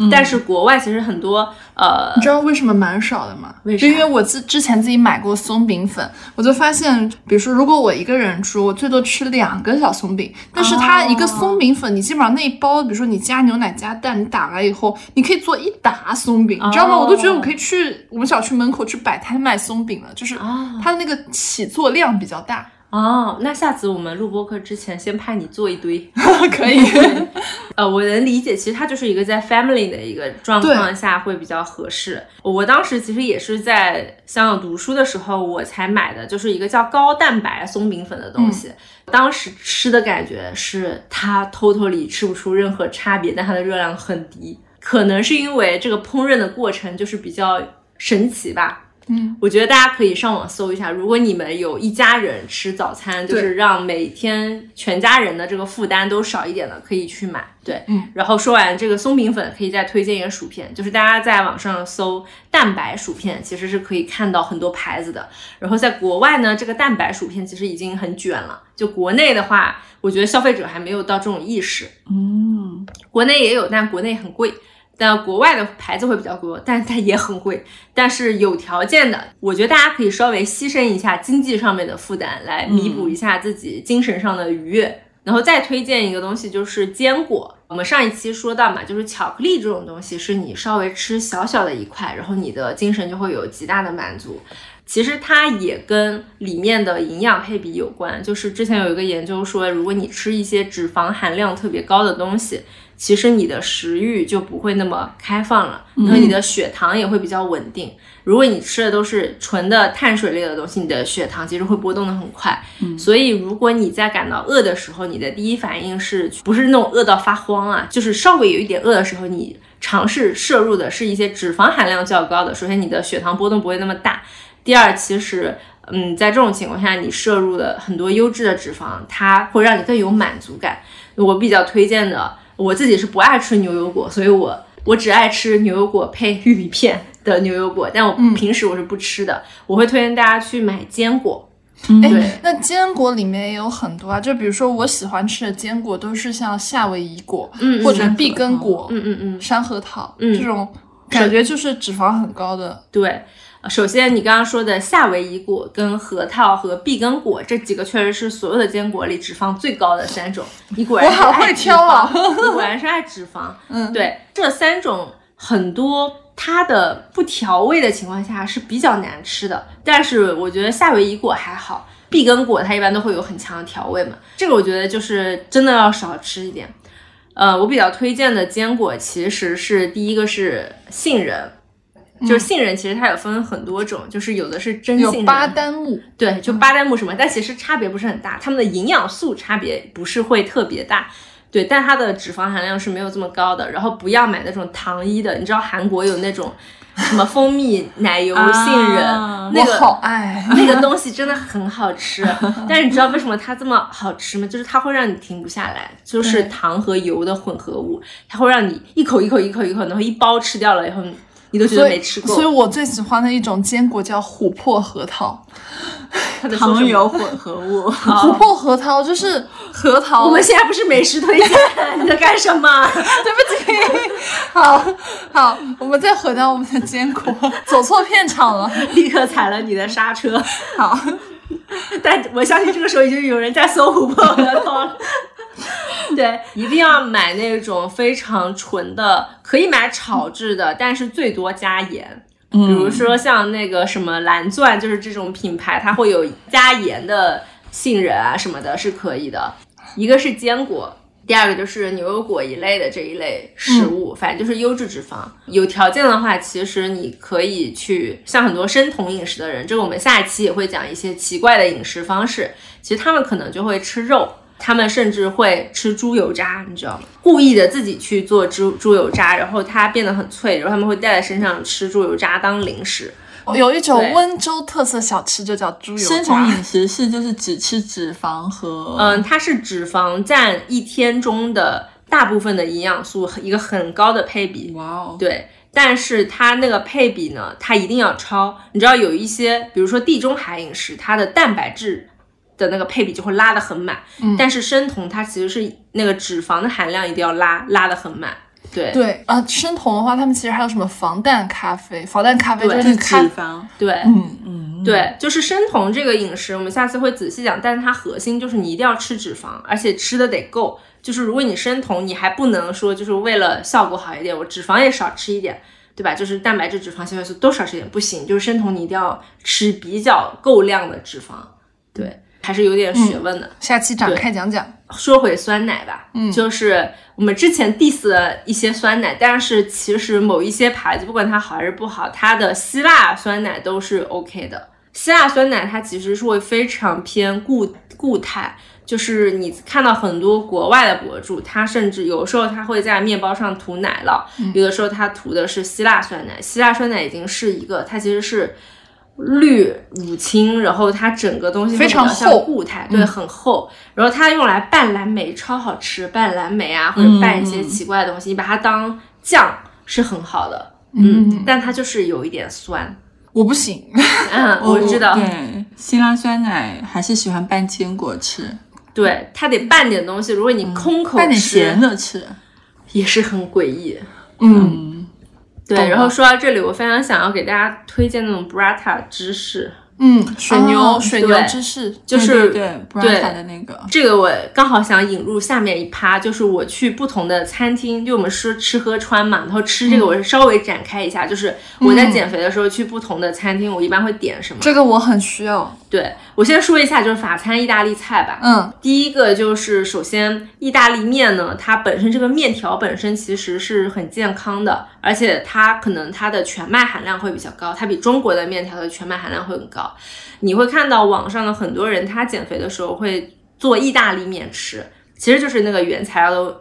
但是国外其实很多呃你知道为什么蛮少的吗？为啥因为我自之前自己买过松饼粉，我就发现，比如说如果我一个人住，我最多吃两个小松饼，但是它一个松饼粉，你基本上那一包，比如说你加牛奶加蛋，你打来以后，你可以做一打松饼，你知道吗？哦我都觉得我可以去我们小区门口去摆摊卖松饼了，就是哦它的那个起做量比较大。哦，那下次我们录播课之前先派你做一堆。可以，呃，我能理解，其实它就是一个在 family 的一个状况下会比较合适。我当时其实也是在香港读书的时候，我才买的，就是一个叫高蛋白松饼粉的东西。当时吃的感觉是它 totally 吃不出任何差别，但它的热量很低，可能是因为这个烹饪的过程就是比较神奇吧。嗯，我觉得大家可以上网搜一下，如果你们有一家人吃早餐，就是让每天全家人的这个负担都少一点的，可以去买。对，嗯。然后说完这个松饼粉，可以再推荐一个薯片，就是大家在网上搜蛋白薯片，其实是可以看到很多牌子的。然后在国外呢，这个蛋白薯片其实已经很卷了。就国内的话，我觉得消费者还没有到这种意识。嗯，国内也有，但国内很贵。但国外的牌子会比较多，但它也很贵。但是有条件的，我觉得大家可以稍微牺牲一下经济上面的负担，来弥补一下自己精神上的愉悦。然后再推荐一个东西，就是坚果。我们上一期说到嘛，就是巧克力这种东西，是你稍微吃小小的一块，然后你的精神就会有极大的满足。其实它也跟里面的营养配比有关。就是之前有一个研究说，如果你吃一些脂肪含量特别高的东西，其实你的食欲就不会那么开放了，然后你的血糖也会比较稳定。如果你吃的都是纯的碳水类的东西，你的血糖其实会波动的很快。所以如果你在感到饿的时候，你的第一反应是不是那种饿到发慌啊？就是稍微有一点饿的时候，你尝试摄入的是一些脂肪含量较高的，首先你的血糖波动不会那么大。第二，其实，嗯，在这种情况下，你摄入的很多优质的脂肪，它会让你更有满足感。我比较推荐的，我自己是不爱吃牛油果，所以我我只爱吃牛油果配玉米片的牛油果，但我平时我是不吃的。我会推荐大家去买坚果，对哎，那坚果里面也有很多啊，就比如说我喜欢吃的坚果都是像夏威夷果，嗯嗯或者碧根果，嗯嗯嗯，山核桃，嗯这种感觉就是脂肪很高的。对。呃首先，你刚刚说的夏威夷果、跟核桃和碧根果这几个，确实是所有的坚果里脂肪最高的三种。你果然是我好会爱脂挑啊果然是爱脂肪。嗯，对，这三种很多它的不调味的情况下是比较难吃的，但是我觉得夏威夷果还好，碧根果它一般都会有很强的调味嘛，这个我觉得就是真的要少吃一点。呃，我比较推荐的坚果其实是第一个是杏仁。就是杏仁，其实它有分很多种，就是有的是真杏仁，有巴旦木，对，就巴旦木什么，但其实差别不是很大，它们的营养素差别不是会特别大，对，但它的脂肪含量是没有这么高的。然后不要买那种糖衣的，你知道韩国有那种什么蜂蜜奶油杏仁，啊那个我好爱。那个东西真的很好吃，但是你知道为什么它这么好吃吗？就是它会让你停不下来，就是糖和油的混合物，它会让你一口一口一口一口，然后一包吃掉了以后，你都觉得没吃过。所以我最喜欢的一种坚果叫琥珀核桃。糖油混合物。琥珀核桃就是核桃。我们现在不是美食推荐，你在干什么？对不起，好好，我们再回到我们的坚果，走错片场了。立刻踩了你的刹车。好，但我相信这个时候已经有人在搜琥珀核桃了。对，一定要买那种非常纯的，可以买炒制的，但是最多加盐。比如说像那个什么蓝钻，就是这种品牌，它会有加盐的杏仁啊什么的，是可以的。一个是坚果，第二个就是牛油果一类的这一类食物，反正就是优质脂肪。有条件的话，其实你可以去像很多生酮饮食的人，这个我们下一期也会讲一些奇怪的饮食方式。其实他们可能就会吃肉。他们甚至会吃猪油渣，你知道吗？故意的自己去做猪猪油渣，然后它变得很脆，然后他们会带在身上吃猪油渣当零食。有一种温州特色小吃就叫猪油渣。生酮饮食是就是只吃脂肪和嗯，它是脂肪占一天中的大部分的营养素一个很高的配比。哇哦，对，但是它那个配比呢，它一定要超。你知道有一些，比如说地中海饮食，它的蛋白质。的那个配比就会拉得很满，但是生酮它其实是那个脂肪的含量一定要拉拉得很满，对对啊，生酮的话，他们其实还有什么防弹咖啡，防弹咖啡就是脂肪，对，嗯嗯，对，就是生酮这个饮食，我们下次会仔细讲，但是它核心就是你一定要吃脂肪，而且吃的得够，就是如果你生酮，你还不能说就是为了效果好一点，我脂肪也少吃一点，对吧？就是蛋白质、脂肪、纤维素都少吃一点不行，就是生酮你一定要吃比较够量的脂肪，对。还是有点学问的，下期展开讲讲。说回酸奶吧，嗯，就是我们之前 diss 了一些酸奶，但是其实某一些牌子，不管它好还是不好，它的希腊酸奶都是 OK 的。希腊酸奶它其实是会非常偏固固态，就是你看到很多国外的博主，他甚至有时候他会在面包上涂奶酪，有的时候他涂的是希腊酸奶。希腊酸奶已经是一个，它其实是。绿乳清，然后它整个东西非常厚固态，对，很厚。然后它用来拌蓝莓，超好吃，拌蓝莓啊，或者拌一些奇怪的东西，你把它当酱是很好的。嗯，但它就是有一点酸，我不行。嗯，我知道。对，辛拉酸奶还是喜欢拌坚果吃。对，它得拌点东西。如果你空口拌点咸的吃，也是很诡异。嗯。对，然后说到这里，我非常想要给大家推荐那种 Brata 芝士。嗯，水牛水牛芝士就是对对的那个，这个我刚好想引入下面一趴，就是我去不同的餐厅，就我们说吃喝穿嘛，然后吃这个我是稍微展开一下，就是我在减肥的时候去不同的餐厅，我一般会点什么？这个我很需要。对我先说一下，就是法餐意大利菜吧。嗯，第一个就是首先意大利面呢，它本身这个面条本身其实是很健康的，而且它可能它的全麦含量会比较高，它比中国的面条的全麦含量会很高。你会看到网上的很多人，他减肥的时候会做意大利面吃，其实就是那个原材料都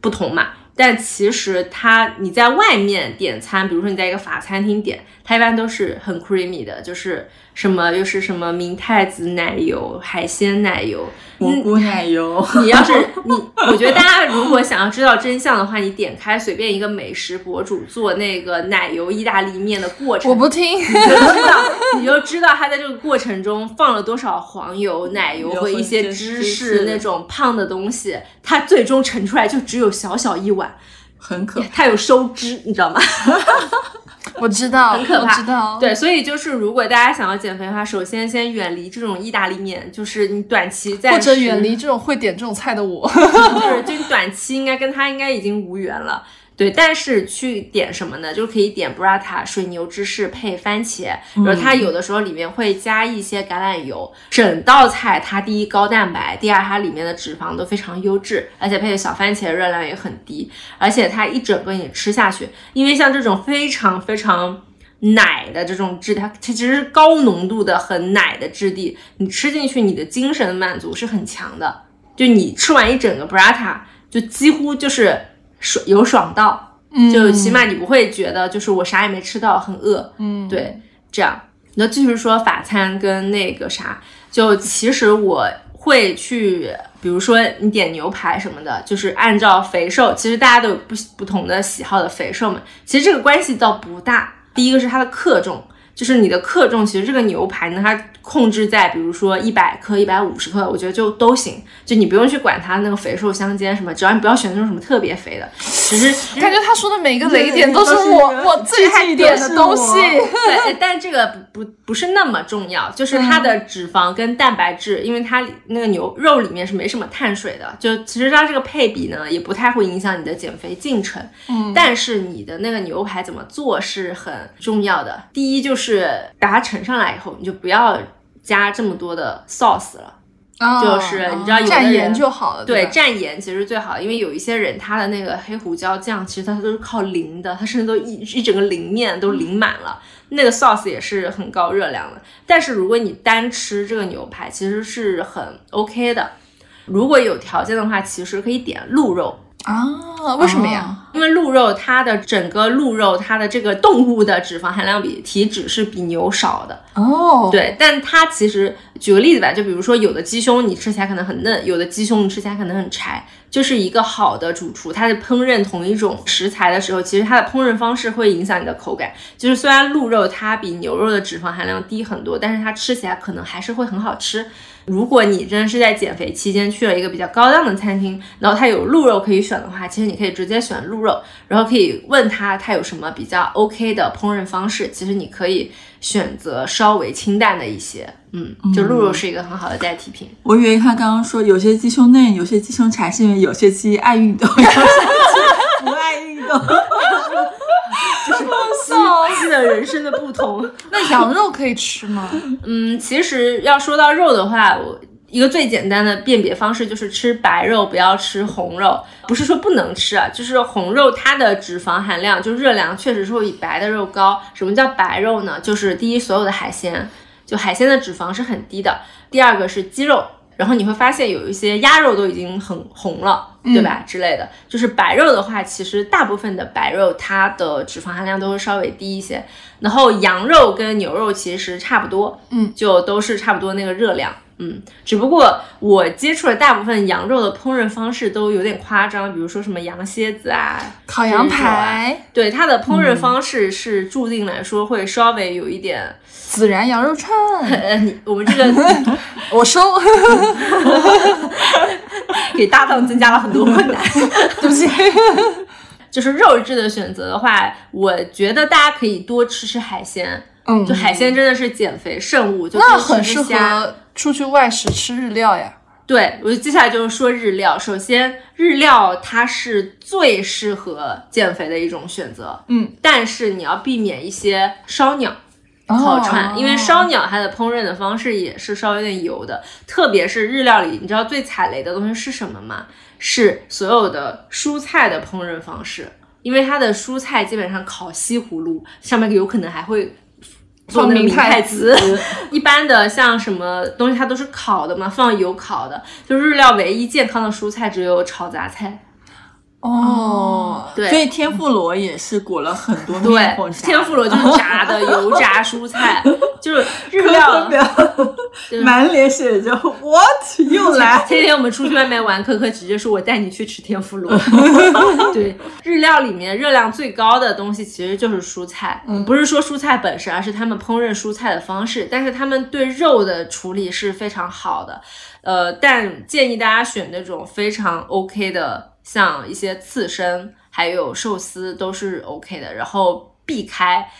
不同嘛。但其实它你在外面点餐，比如说你在一个法餐厅点，它一般都是很 creamy 的，就是什么又是什么明太子奶油、海鲜奶油、蘑菇奶油。你要是你，我觉得大家如果想要知道真相的话，你点开随便一个美食博主做那个奶油意大利面的过程，我不听，你就知道，你就知道他在这个过程中放了多少黄油、奶油和一些芝士那种胖的东西，它最终盛出来就只有小小一碗。很可，它有收汁，你知道吗？我知道，很可怕。知道，对，所以就是如果大家想要减肥的话，首先先远离这种意大利面，就是你短期在或者远离这种会点这种菜的我，就是就你短期应该跟他应该已经无缘了。对，但是去点什么呢？就可以点 Brata 水牛芝士配番茄，然后它有的时候里面会加一些橄榄油。整道菜它第一高蛋白，第二它里面的脂肪都非常优质，而且配的小番茄热量也很低，而且它一整个你吃下去，因为像这种非常非常奶的这种质地，它其实是高浓度的很奶的质地，你吃进去你的精神满足是很强的。就你吃完一整个 Brata，就几乎就是。爽有爽到，就起码你不会觉得就是我啥也没吃到很饿，嗯，对，这样。那继续说法餐跟那个啥，就其实我会去，比如说你点牛排什么的，就是按照肥瘦，其实大家都有不不同的喜好的肥瘦嘛，其实这个关系倒不大。第一个是它的克重，就是你的克重，其实这个牛排呢，它控制在比如说一百克、一百五十克，我觉得就都行，就你不用去管它那个肥瘦相间什么，只要你不要选那种什么特别肥的。其实 感觉他说的每一个雷点都是我我最爱点的东西。对，但这个不不不是那么重要，就是它的脂肪跟蛋白质，因为它里那个牛肉里面是没什么碳水的，就其实它这个配比呢，也不太会影响你的减肥进程。嗯，但是你的那个牛排怎么做是很重要的。第一就是把它盛上来以后，你就不要加这么多的 sauce 了。就是你知道有的人蘸盐就好了，对，蘸盐其实最好，因为有一些人他的那个黑胡椒酱其实它都是靠淋的，它甚至都一一整个淋面都淋满了，那个 sauce 也是很高热量的。但是如果你单吃这个牛排，其实是很 OK 的。如果有条件的话，其实可以点鹿肉，啊？为什么呀？因为鹿肉它的整个鹿肉它的这个动物的脂肪含量比体脂是比牛少的。哦，对，但它其实举个例子吧，就比如说有的鸡胸你吃起来可能很嫩，有的鸡胸你吃起来可能很柴，就是一个好的主厨，他在烹饪同一种食材的时候，其实它的烹饪方式会影响你的口感。就是虽然鹿肉它比牛肉的脂肪含量低很多，但是它吃起来可能还是会很好吃。如果你真的是在减肥期间去了一个比较高档的餐厅，然后它有鹿肉可以选的话，其实你可以直接选鹿肉，然后可以问他他有什么比较 OK 的烹饪方式。其实你可以选择稍微清淡的一些，嗯，就鹿肉是一个很好的代替品。我以为他刚刚说有些鸡胸嫩，有些鸡胸柴，是因为有些鸡爱运动，有些鸡 不爱运动。鸡的人生的不同。那羊肉可以吃吗？嗯，其实要说到肉的话，我一个最简单的辨别方式就是吃白肉，不要吃红肉。不是说不能吃啊，就是红肉它的脂肪含量就热量确实是会比白的肉高。什么叫白肉呢？就是第一，所有的海鲜，就海鲜的脂肪是很低的；第二个是鸡肉。然后你会发现有一些鸭肉都已经很红了，对吧？之类的，就是白肉的话，其实大部分的白肉它的脂肪含量都会稍微低一些。然后羊肉跟牛肉其实差不多，嗯，就都是差不多那个热量，嗯。只不过我接触的大部分羊肉的烹饪方式都有点夸张，比如说什么羊蝎子啊、烤羊排、对它的烹饪方式是注定来说会稍微有一点，孜然羊肉串，我们这个 我收，给搭档增加了很多困难。对不起。就是肉质的选择的话，我觉得大家可以多吃吃海鲜。嗯就海鲜真的是减肥圣物，就那很适。合出去外食吃日料呀。对，我接下来就是说日料。首先，日料它是最适合减肥的一种选择。嗯，但是你要避免一些烧鸟。烤串，因为烧鸟它的烹饪的方式也是稍微有点油的，特别是日料里，你知道最踩雷的东西是什么吗？是所有的蔬菜的烹饪方式，因为它的蔬菜基本上烤西葫芦，上面有可能还会。做那个放明明太子，一般的像什么东西它都是烤的嘛，放油烤的。就日料唯一健康的蔬菜只有炒杂菜，哦，对，所以天妇罗也是裹了很多对面粉，对天妇罗就是炸的油炸蔬菜，就是日料。满脸写着 what 又来，前天我们出去外面玩，可可直接说我带你去吃天妇罗。对，日料里面热量最高的东西其实就是蔬菜，不是说蔬菜本身，而是他们烹饪蔬菜的方式。但是他们对肉的处理是非常好的，呃，但建议大家选那种非常 OK 的，像一些刺身还有寿司都是 OK 的，然后避开。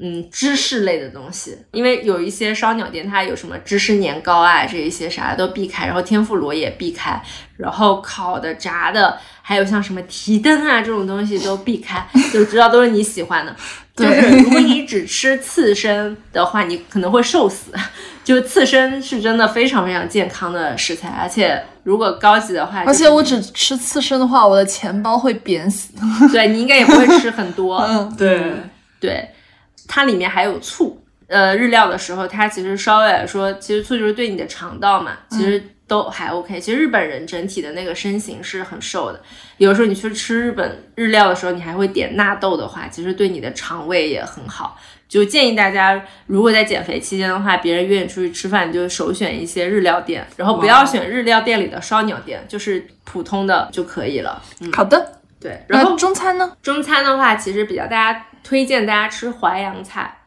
嗯，芝士类的东西，因为有一些烧鸟店，它有什么芝士年糕啊，这一些啥都避开，然后天妇罗也避开，然后烤的、炸的，还有像什么提灯啊这种东西都避开，就知道都是你喜欢的。就是如果你只吃刺身的话，你可能会瘦死。就是刺身是真的非常非常健康的食材，而且如果高级的话，而且我只吃刺身的话，我的钱包会扁死。对你应该也不会吃很多。嗯，对，对，它里面还有醋。呃，日料的时候，它其实稍微来说，其实醋就是对你的肠道嘛，其实都还 OK。其实日本人整体的那个身形是很瘦的，有的时候你去吃日本日料的时候，你还会点纳豆的话，其实对你的肠胃也很好。就建议大家，如果在减肥期间的话，别人约你出去吃饭，你就首选一些日料店，然后不要选日料店里的烧鸟店，就是普通的就可以了。嗯，好的。对。然后中餐呢？中餐的话，其实比较大家推荐大家吃淮扬菜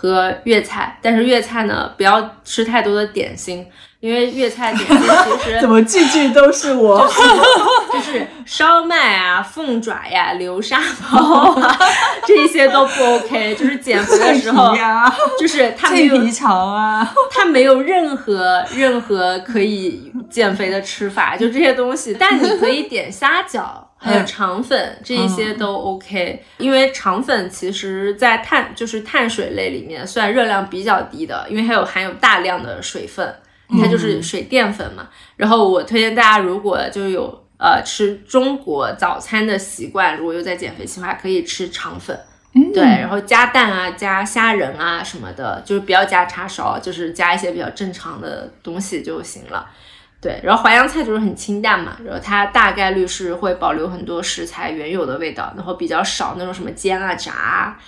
和粤菜，但是粤菜呢不要吃太多的点心，因为粤菜点心其实 怎么句句都是我？就是烧麦啊、凤爪呀、流沙包啊，这一些都不 OK。就是减肥的时候就是它没有皮肠啊，它没有任何任何可以减肥的吃法，就这些东西。但你可以点虾饺，还有肠粉，这一些都 OK。因为肠粉其实在碳就是碳水类里面算热量比较低的，因为它有含有大量的水分，它就是水淀粉嘛。然后我推荐大家，如果就有呃吃中国早餐的习惯，如果又在减肥期的话，可以吃肠粉。对，然后加蛋啊，加虾仁啊什么的，就是不要加叉烧，就是加一些比较正常的东西就行了。对，然后淮扬菜就是很清淡嘛，然后它大概率是会保留很多食材原有的味道，然后比较少那种什么煎啊、炸啊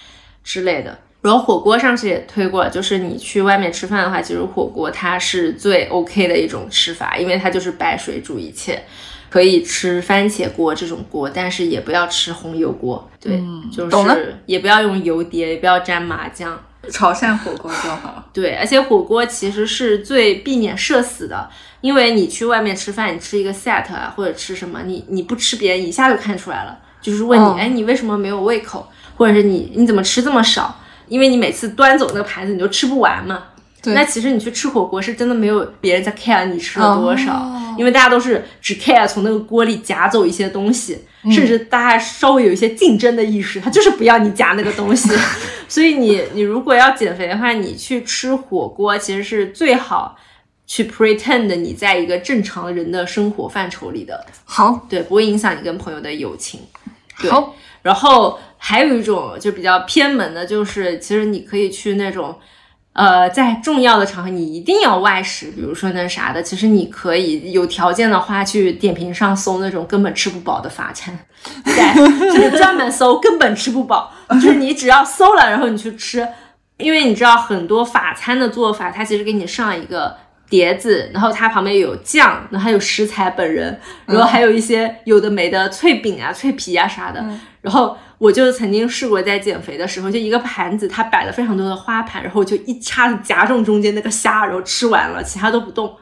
之类的。然后火锅上次也推过，就是你去外面吃饭的话，其实火锅它是最 OK 的一种吃法，因为它就是白水煮一切。可以吃番茄锅这种锅，但是也不要吃红油锅。对，就是也不要用油碟，也不要沾麻酱。潮汕火锅就好。对，而且火锅其实是最避免社死的，因为你去外面吃饭，你吃一个 set 啊，或者吃什么，你你不吃，别人一下就看出来了，就是问你，嗯哎，你为什么没有胃口，或者是你你怎么吃这么少？因为你每次端走那个盘子，你就吃不完嘛。对。那其实你去吃火锅是真的没有别人在 care 你吃了多少，哦。因为大家都是只 care 从那个锅里夹走一些东西，嗯。甚至大家稍微有一些竞争的意识，他就是不要你夹那个东西。所以你你如果要减肥的话，你去吃火锅其实是最好去 pretend 你在一个正常人的生活范畴里的，好，对，不会影响你跟朋友的友情。对。好，然后还有一种就比较偏门的，就是其实你可以去那种，呃，在重要的场合你一定要外食，比如说那啥的，其实你可以有条件的话去点评上搜那种根本吃不饱的法餐，对，就是专门搜根本吃不饱，就是你只要搜了，然后你去吃，因为你知道很多法餐的做法，它其实给你上一个。碟子，然后它旁边有酱，然后还有食材本人，然后还有一些有的没的脆饼啊、脆皮啊啥的。然后我就曾经试过在减肥的时候，就一个盘子，它摆了非常多的花盘，然后我就一叉子夹中中间那个虾，然后吃完了，其他都不动。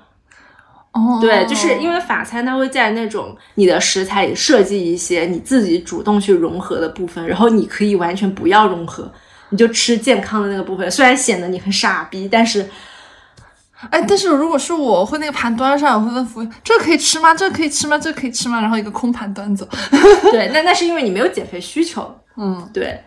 哦，对，就是因为法餐它会在那种你的食材里设计一些你自己主动去融合的部分，然后你可以完全不要融合，你就吃健康的那个部分。虽然显得你很傻逼，但是哎，但是如果是我，会那个盘端上，我会问服务员，这个可以吃吗？这个可以吃吗？这个可以吃吗？然后一个空盘端走。对，那那是因为你没有减肥需求。嗯，对，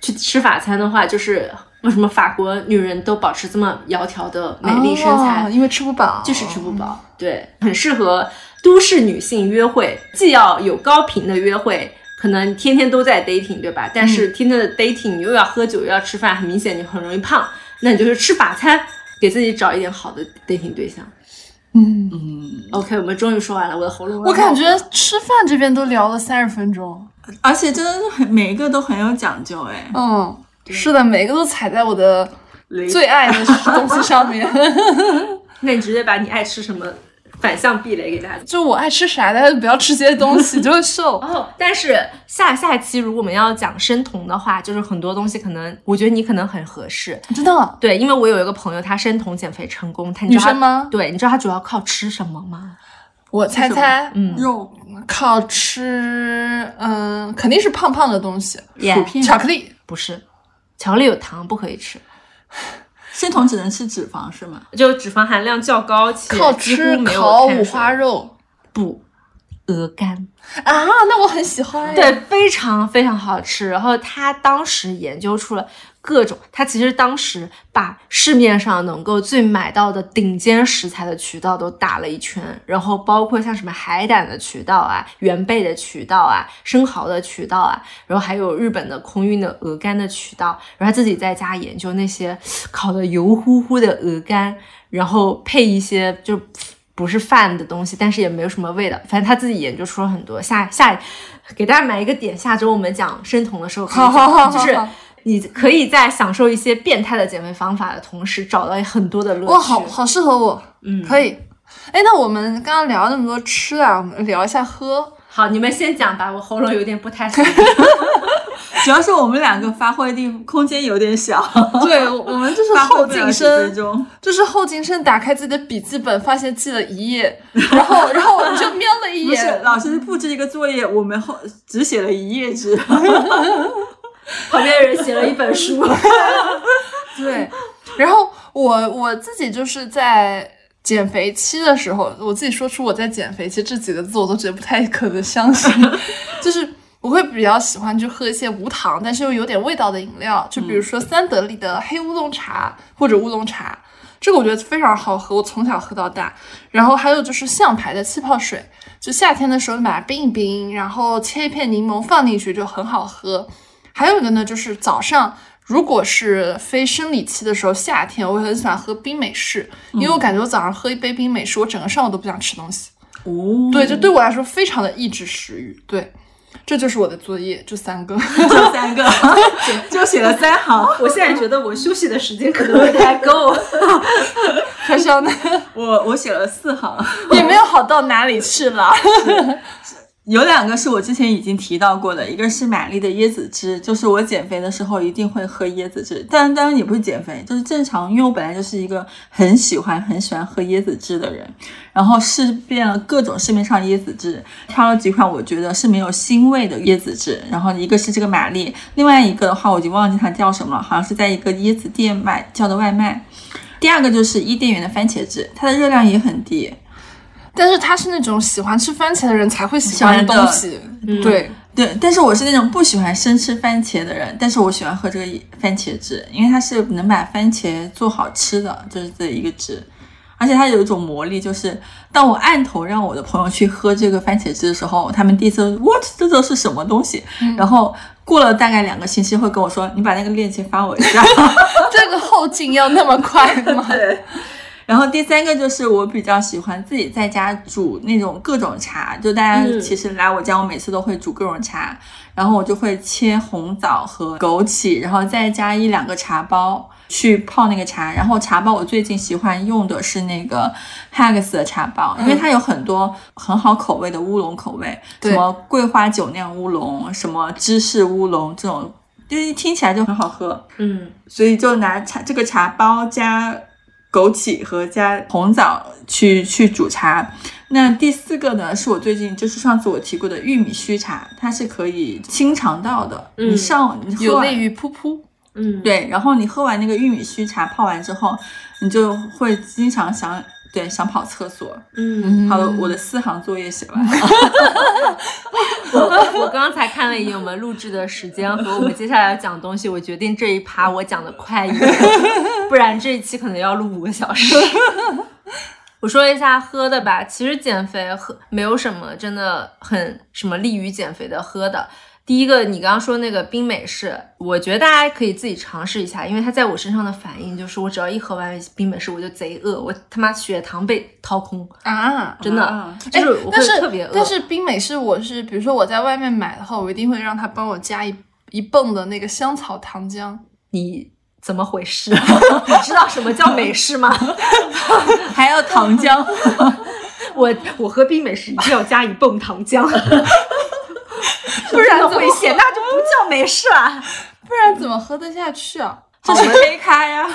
去吃法餐的话，就是为什么法国女人都保持这么窈窕的美丽身材，哦因为吃不饱，就是吃不饱。对，很适合都市女性约会，既要有高频的约会。可能天天都在 dating，对吧？但是天天的 dating，你又要喝酒又要吃饭，很明显你很容易胖。那你就是吃法餐，给自己找一点好的 dating 对象。嗯，OK，我们终于说完了，我的喉咙我感觉吃饭这边都聊了三十分钟。而且真的是很每一个都很有讲究哎。嗯，是的，每个都踩在我的最爱的东西上面。那你直接把你爱吃什么反向避雷给大家。就我爱吃啥，大家不要吃这些东西，就会瘦。哦，但是下下期如果我们要讲生酮的话，就是很多东西可能，我觉得你可能很合适。真的，对，因为我有一个朋友，她生酮减肥成功，她你知道她女生吗对，你知道她主要靠吃什么吗？我猜猜，嗯肉、靠吃，嗯，肯定是胖胖的东西，薯片、巧克力。不是，巧克力有糖，不可以吃，生酮只能吃脂肪是吗？就脂肪含量较高且吃乎没有烤五花肉不，鹅肝。啊，那我很喜欢。对，，非常非常好吃。然后他当时研究出了各种，他其实当时把市面上能够最买到的顶尖食材的渠道都打了一圈，然后包括像什么海胆的渠道啊、原贝的渠道啊、生蚝的渠道啊，然后还有日本的空运的鹅肝的渠道，然后他自己在家研究那些烤的油乎乎的鹅肝，然后配一些就。不是饭的东西，但是也没有什么味道。反正他自己研究出了很多。下下给大家买一个点，下周我们讲生酮的时候好好好好就是好你可以在享受一些变态的减肥方法的同时，找到很多的乐趣。哇，好好适合我，嗯，可以。哎，那我们刚刚聊了那么多吃啊，我们聊一下喝。好，你们先讲吧，我喉咙有点不太舒服。主要是我们两个发挥的地空间有点小，对，我我们就是后进生。就是后进生打开自己的笔记本，发现记了一页，然后然后我们就瞄了一不是眼，老师布置一个作业，我们后只写了一页纸。旁边的人写了一本书，对，然后我我自己就是在减肥期的时候，我自己说出我在减肥期这几个字，我都觉得不太可能相信。就是我会比较喜欢去喝一些无糖，但是又有点味道的饮料，就比如说三得利的黑乌龙茶或者乌龙茶，这个我觉得非常好喝，我从小喝到大。然后还有就是象牌的气泡水，就夏天的时候把它冰一冰，然后切一片柠檬放进去就很好喝。还有一个呢，就是早上如果是非生理期的时候，夏天我会很喜欢喝冰美式，因为我感觉我早上喝一杯冰美式，我整个上午都不想吃东西。哦，对，就对我来说非常的抑制食欲。对，这就是我的作业，就三个。就三个，就写了三行。我现在觉得我休息的时间可能不太够。开销呢，我我写了四行，也没有好到哪里去了。有两个是我之前已经提到过的，一个是玛丽的椰子汁，就是我减肥的时候一定会喝椰子汁，但当然也不是减肥，就是正常，因为我本来就是一个很喜欢很喜欢喝椰子汁的人，然后试遍了各种市面上椰子汁，挑了几款我觉得是没有腥味的椰子汁，然后一个是这个玛丽，另外一个的话我已经忘记它叫什么了，好像是在一个椰子店买叫的外卖。第二个就是伊甸园的番茄汁，它的热量也很低，但是他是那种喜欢吃番茄的人才会喜欢的东西。对，对，但是我是那种不喜欢生吃番茄的人，但是我喜欢喝这个番茄汁，因为它是能把番茄做好吃的，就是这一个汁。而且它有一种魔力，就是当我按头让我的朋友去喝这个番茄汁的时候，他们第一次 what 这都是什么东西？然后过了大概两个星期会跟我说，你把那个链接发我一下。这个后劲要那么快吗？对。然后第三个就是我比较喜欢自己在家煮那种各种茶，就大家嗯其实来我家，我每次都会煮各种茶，然后我就会切红枣和枸杞，然后再加一两个茶包去泡那个茶。然后茶包我最近喜欢用的是那个 Hags 的茶包，因为它有很多很好口味的乌龙口味，对什么桂花酒酿乌龙，什么芝士乌龙这种，就是听起来就很好喝。嗯，所以就拿茶这个茶包加枸杞和加红枣去去煮茶。那第四个呢，是我最近就是上次我提过的玉米须茶，它是可以清肠道的。嗯你上你喝完有利于噗噗。嗯，对，然后你喝完那个玉米须茶泡完之后，你就会经常想对想跑厕所。嗯，好了，我的四行作业写完了。我我刚才看了一眼我们录制的时间和我们接下来要讲的东西，我决定这一趴我讲的快一点，不然这一期可能要录五个小时。我说一下喝的吧，其实减肥喝没有什么真的很什么利于减肥的喝的。第一个，你刚刚说那个冰美式，我觉得大家可以自己尝试一下，因为它在我身上的反应就是，我只要一喝完冰美式，我就贼饿，我他妈血糖被掏空，啊，真的，啊就是我会但是特别饿。但是冰美式我是，比如说我在外面买的话，我一定会让他帮我加一一泵的那个香草糖浆。你怎么回事？你知道什么叫美式吗？还要糖浆，我我喝冰美式一定要加一泵糖浆，不然怎么危险，那就不叫没事啊。不然怎么喝？得下去啊？这是黑咖呀。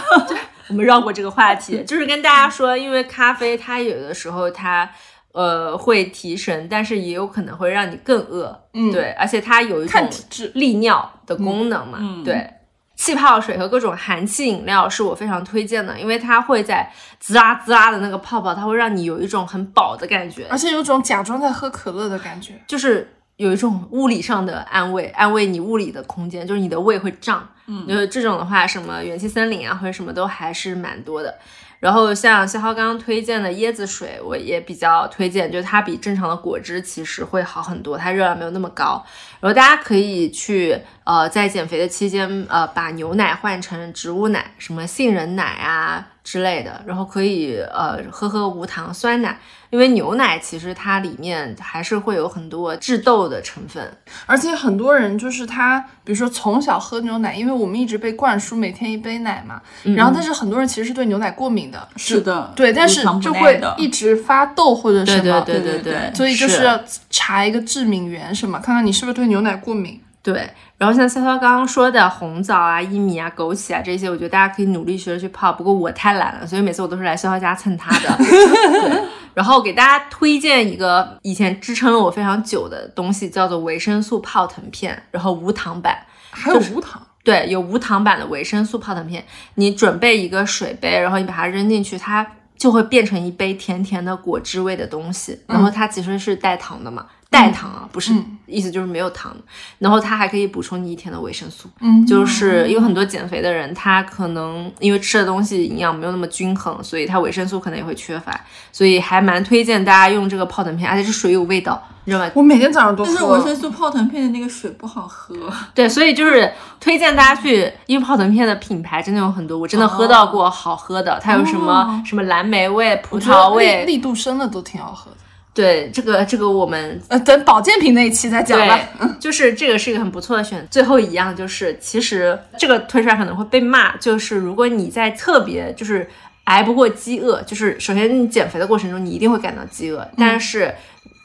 我们绕过这个话题，就是跟大家说，因为咖啡它有的时候它呃会提神，但是也有可能会让你更饿。嗯对，而且它有一种利尿的功能嘛。对。气泡水和各种含气饮料是我非常推荐的，因为它会在滋啦滋啦的那个泡泡，它会让你有一种很饱的感觉，而且有种假装在喝？可乐的感觉。就是有一种物理上的安慰，安慰你物理的空间，就是你的胃会胀。嗯，就是这种的话，什么元气森林啊，或者什么都还是蛮多的。然后像肖浩刚刚推荐的椰子水，我也比较推荐，就是它比正常的果汁其实会好很多，它热量没有那么高。然后大家可以去呃在减肥的期间呃把牛奶换成植物奶，什么杏仁奶啊之类的，然后可以呃喝喝无糖酸奶，因为牛奶其实它里面还是会有很多致痘的成分。而且很多人就是他，比如说从小喝牛奶，因为我们一直被灌输每天一杯奶嘛，然后但是很多人其实是对牛奶过敏的，是的，对，但是就会一直发痘或者什么，对对对对对对，所以就是是要查一个致敏源什么，看看你是不是对牛奶过敏。对，然后像潇潇刚刚说的红枣啊、薏米啊、枸杞啊这些，我觉得大家可以努力学着去泡。不过我太懒了，所以每次我都是来潇潇家蹭他的。对，然后给大家推荐一个以前支撑了我非常久的东西，叫做维生素泡腾片，然后无糖版。还有无糖，对，有无糖版的维生素泡腾片。你准备一个水杯，然后你把它扔进去，它就会变成一杯甜甜的果汁味的东西。然后它其实是带糖的嘛。代糖啊，不是，意思就是没有糖，然后它还可以补充你一天的维生素。嗯，就是因为很多减肥的人，他可能因为吃的东西营养没有那么均衡，所以他维生素可能也会缺乏，所以还蛮推荐大家用这个泡腾片，而且是水有味道，你知道吗？我每天早上都喝。但是维生素泡腾片的那个水不好喝。对，所以就是推荐大家去，因为泡腾片的品牌真的有很多，我真的喝到过好喝的，它有什么什么蓝莓味、葡萄味，力度深的都挺好喝的。对这个这个我们呃等保健品那一期再讲吧。就是这个是一个很不错的选。最后一样就是，其实这个推出来可能会被骂，就是如果你在特别就是挨不过饥饿，就是首先你减肥的过程中你一定会感到饥饿，但是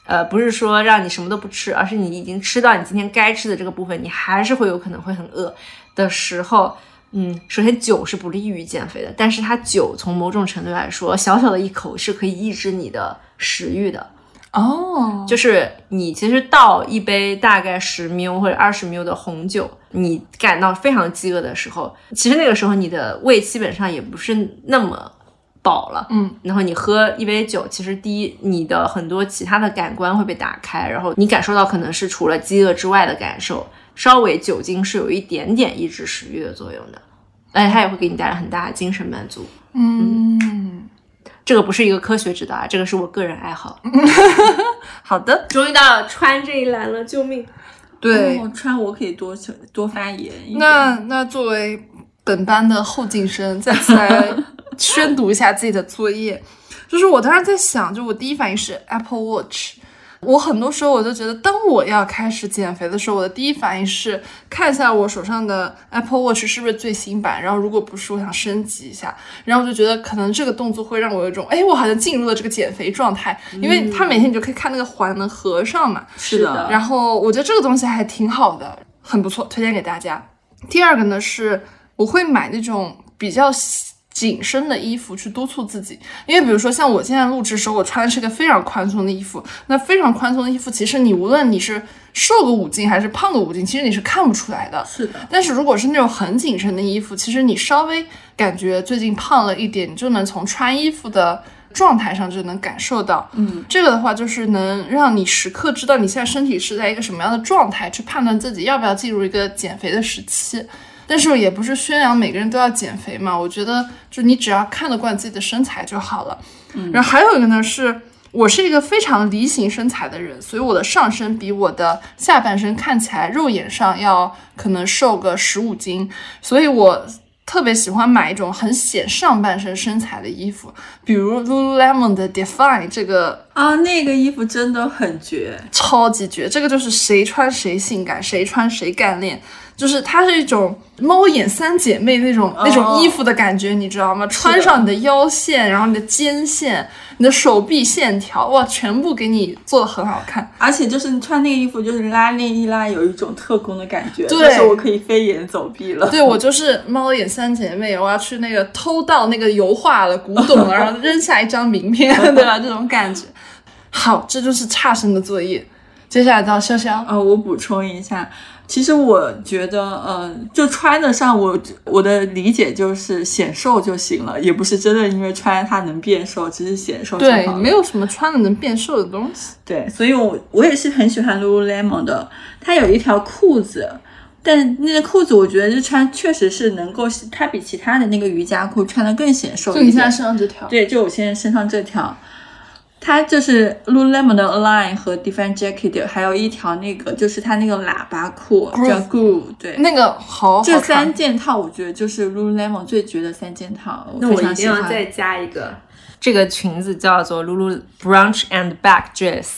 呃不是说让你什么都不吃，而是你已经吃到你今天该吃的这个部分，你还是会有可能会很饿的时候，嗯，首先酒是不利于减肥的，但是它酒从某种程度来说，小小的一口是可以抑制你的食欲的。哦，就是你其实倒一杯大概十 ml 或者二十 ml 的红酒，你感到非常饥饿的时候，其实那个时候你的胃基本上也不是那么饱了，嗯，然后你喝一杯酒，其实第一你的很多其他的感官会被打开，然后你感受到可能是除了饥饿之外的感受，稍微酒精是有一点点抑制食欲的作用的，而且它也会给你带来很大的精神满足，嗯。这个不是一个科学指导啊，这个是我个人爱好。好的，终于到了穿这一栏了，救命！对，穿我可以多多发言。那那作为本班的后进生，再次来 宣读一下自己的作业。就是我当时在想，就我第一反应是 Apple Watch。我很多时候我就觉得，当我要开始减肥的时候，我的第一反应是看一下我手上的 Apple Watch 是不是最新版，然后如果不是，我想升级一下，然后我就觉得可能这个动作会让我有一种，哎，我好像进入了这个减肥状态，因为它每天你就可以看那个环能合上嘛。是的。然后我觉得这个东西还挺好的，很不错，推荐给大家。第二个呢是，我会买那种比较。紧身的衣服去督促自己，因为比如说像我现在录制时候，我穿的是个非常宽松的衣服。那非常宽松的衣服，其实你无论你是瘦个五斤还是胖个五斤，其实你是看不出来的。是的。但是如果是那种很紧身的衣服，其实你稍微感觉最近胖了一点，你就能从穿衣服的状态上就能感受到。嗯，这个的话就是能让你时刻知道你现在身体是在一个什么样的状态，去判断自己要不要进入一个减肥的时期。但是也不是宣扬每个人都要减肥嘛，我觉得就你只要看得惯自己的身材就好了。嗯，然后还有一个呢，是我是一个非常梨形身材的人，所以我的上身比我的下半身看起来肉眼上要可能瘦个十五斤，所以我特别喜欢买一种很显上半身身材的衣服，比如 Lululemon 的 Define 这个啊，那个衣服真的很绝，超级绝，这个就是谁穿谁性感，谁穿谁干练。就是它是一种猫眼三姐妹那种那种衣服的感觉，你知道吗？穿上你的腰线，然后你的肩线，你的手臂线条，哇，全部给你做的很好看。而且就是你穿那个衣服，就是拉链一拉，有一种特工的感觉。对，我可以飞檐走壁了。对，我就是猫眼三姐妹，我要去那个偷到那个油画了古董了，然后扔下一张名片，对吧？这种感觉。好，这就是差生的作业。接下来到潇潇，呃，我补充一下。其实我觉得，嗯，就穿得上，我我的理解就是显瘦就行了，也不是真的因为穿它能变瘦，只是显瘦。对，没有什么穿了能变瘦的东西。对，所以我我也是很喜欢 Lululemon 的，它有一条裤子，但那个裤子我觉得就穿确实是能够，它比其他的那个瑜伽裤穿的更显瘦。就你现在身上这条？对，就我现在身上这条。它就是 Lululemon 的 Align 和 Define Jacket，还有一条那个就是它那个喇叭裤叫 Groove，对，那个好。这三件套我觉得就是 Lululemon 最绝的三件套，那我一定要再加一个。这个裙子叫做 Lulu Brunch and Back Dress，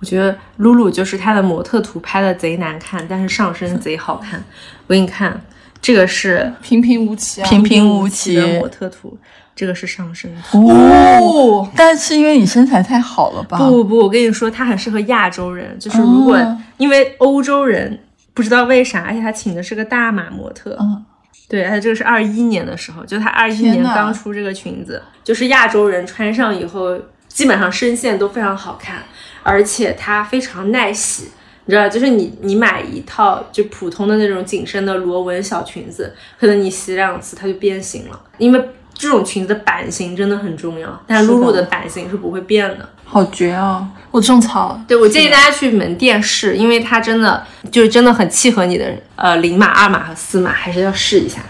我觉得 Lulu 就是它的模特图拍的贼难看，但是上身贼好看。我给你看，这个是 平平无奇，平平无奇的模特图。这个是上身哦，但是因为你身材太好了吧？不不不，我跟你说，它很适合亚洲人。就是如果因为欧洲人不不知道为啥，而且他请的是个大码模特。嗯，对，而且这个是二一年的时候，就他二一年刚出这个裙子，就是亚洲人穿上以后，基本上身线都非常好看，而且它非常耐洗。你知道，就是你你买一套就普通的那种紧身的螺纹小裙子，可能你洗两次它就变形了，因为这种裙子的版型真的很重要，但是露露的版型是不会变的。好绝哦！我种草。对，我建议大家去门店试，因为它真的就是真的很契合你的呃零码、二码和四码，还是要试一下。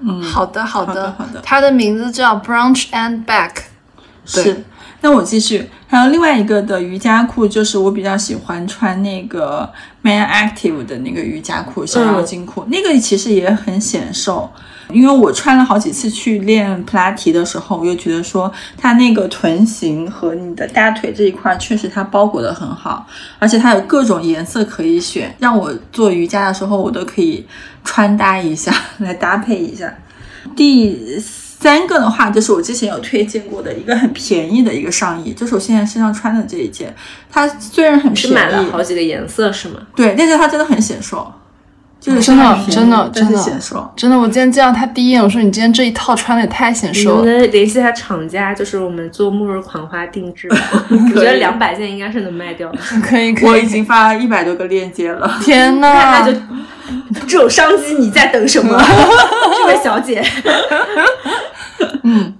嗯好的，好好的好的它的名字叫 Brunch and Back。是。那我继续，还有另外一个的瑜伽裤，就是我比较喜欢穿那个 Man Active 的那个瑜伽裤，小腰筋裤，那个其实也很显瘦。因为我穿了好几次去练普拉提的时候，我就觉得说它那个臀型和你的大腿这一块确实它包裹的很好，而且它有各种颜色可以选，让我做瑜伽的时候我都可以穿搭一下来搭配一下。第三个的话，就是我之前有推荐过的一个很便宜的一个上衣，就是我现在身上穿的这一件。它虽然很是便宜，买了好几个颜色是吗？对，但是它真的很显瘦，就是真的真的真的显瘦。真的，我今天见到他第一眼，我说你今天这一套穿的也太显瘦了。不能联系一下厂家，就是我们做末日狂花定制吧？我觉得两百件应该是能卖掉的。可以可以，我已经发了一百多个链接了。天呐，那就这种商机你在等什么，这位小姐？嗯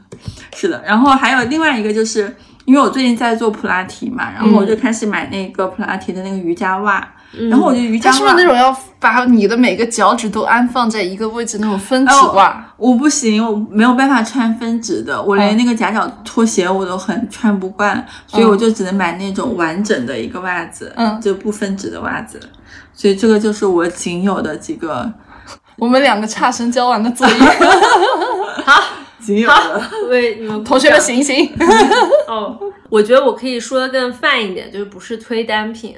是的，然后还有另外一个就是，因为我最近在做普拉提嘛，然后我就开始买那个普拉提的那个瑜伽袜，然后我觉得瑜伽袜它是不是那种要把你的每个脚趾都安放在一个位置那种分趾袜？我不行，我没有办法穿分趾的，我连嗯。那个夹脚拖鞋我都很穿不惯，所以我就只能买那种完整的一个袜子，嗯。就不分趾的袜子。所以这个就是我仅有的几个 我们两个差生交完的作业，好。仅有的。为你们同学们掌。醒醒！哦，我觉得我可以说的更泛一点，就是不是推单品，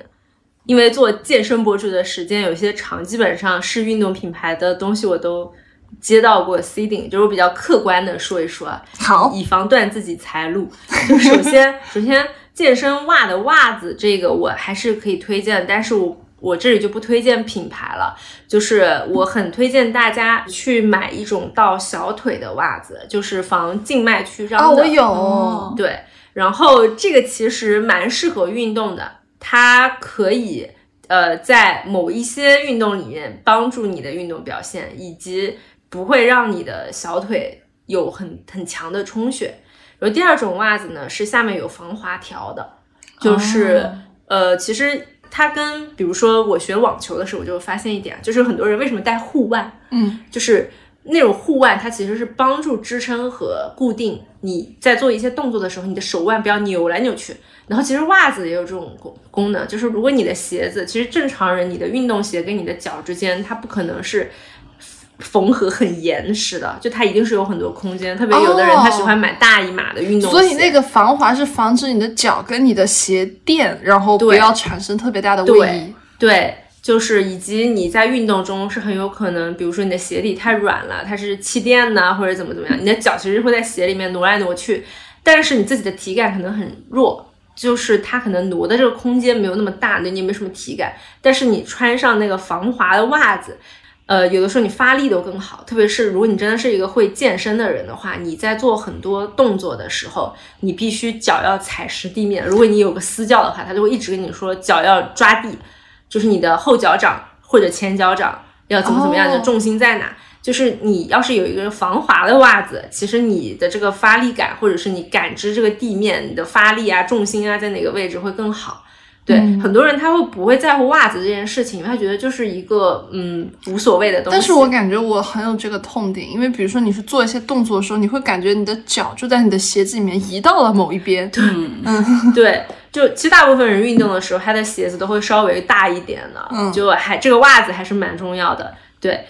因为做健身博主的时间有些长，基本上是运动品牌的东西我都接到过 seeding，就是我比较客观的说一说，好以防断自己财路。就首先，首先健身袜的袜子这个我还是可以推荐，但是我。我这里就不推荐品牌了，就是我很推荐大家去买一种到小腿的袜子，就是防静脉曲张的。啊，我有，哦对，然后这个其实蛮适合运动的，它可以呃在某一些运动里面帮助你的运动表现，以及不会让你的小腿有很很强的充血。然后第二种袜子呢是下面有防滑条的，就是、哦呃其实。它跟比如说我学网球的时候，我就发现一点，就是很多人为什么戴护腕，嗯，就是那种护腕，它其实是帮助支撑和固定你在做一些动作的时候，你的手腕不要扭来扭去。然后其实袜子也有这种功功能，就是如果你的鞋子，其实正常人你的运动鞋跟你的脚之间，它不可能是缝合很严实的，就它一定是有很多空间。特别有的人哦他喜欢买大一码的运动鞋，所以那个防滑是防止你的脚跟你的鞋垫，然后不要产生特别大的位对移。对，就是以及你在运动中是很有可能，比如说你的鞋底太软了，它是气垫呐，或者怎么怎么样，你的脚其实会在鞋里面挪来挪去，但是你自己的体感可能很弱。就是它可能挪的这个空间没有那么大，那你也没什么体感。但是你穿上那个防滑的袜子，呃，有的时候你发力都更好。特别是如果你真的是一个会健身的人的话，你在做很多动作的时候，你必须脚要踩实地面。如果你有个私教的话，他就会一直跟你说脚要抓地，就是你的后脚掌或者前脚掌要怎么怎么样，哦就重心在哪。就是你要是有一个防滑的袜子，其实你的这个发力感，或者是你感知这个地面，你的发力啊、重心啊在哪个位置会更好。对，嗯很多人他会不会在乎袜子这件事情，因为他觉得就是一个嗯无所谓的东西。但是我感觉我很有这个痛点，因为比如说你去做一些动作的时候，你会感觉你的脚就在你的鞋子里面移到了某一边。对，就其实大部分人运动的时候，他的鞋子都会稍微大一点的，嗯就还这个袜子还是蛮重要的。对，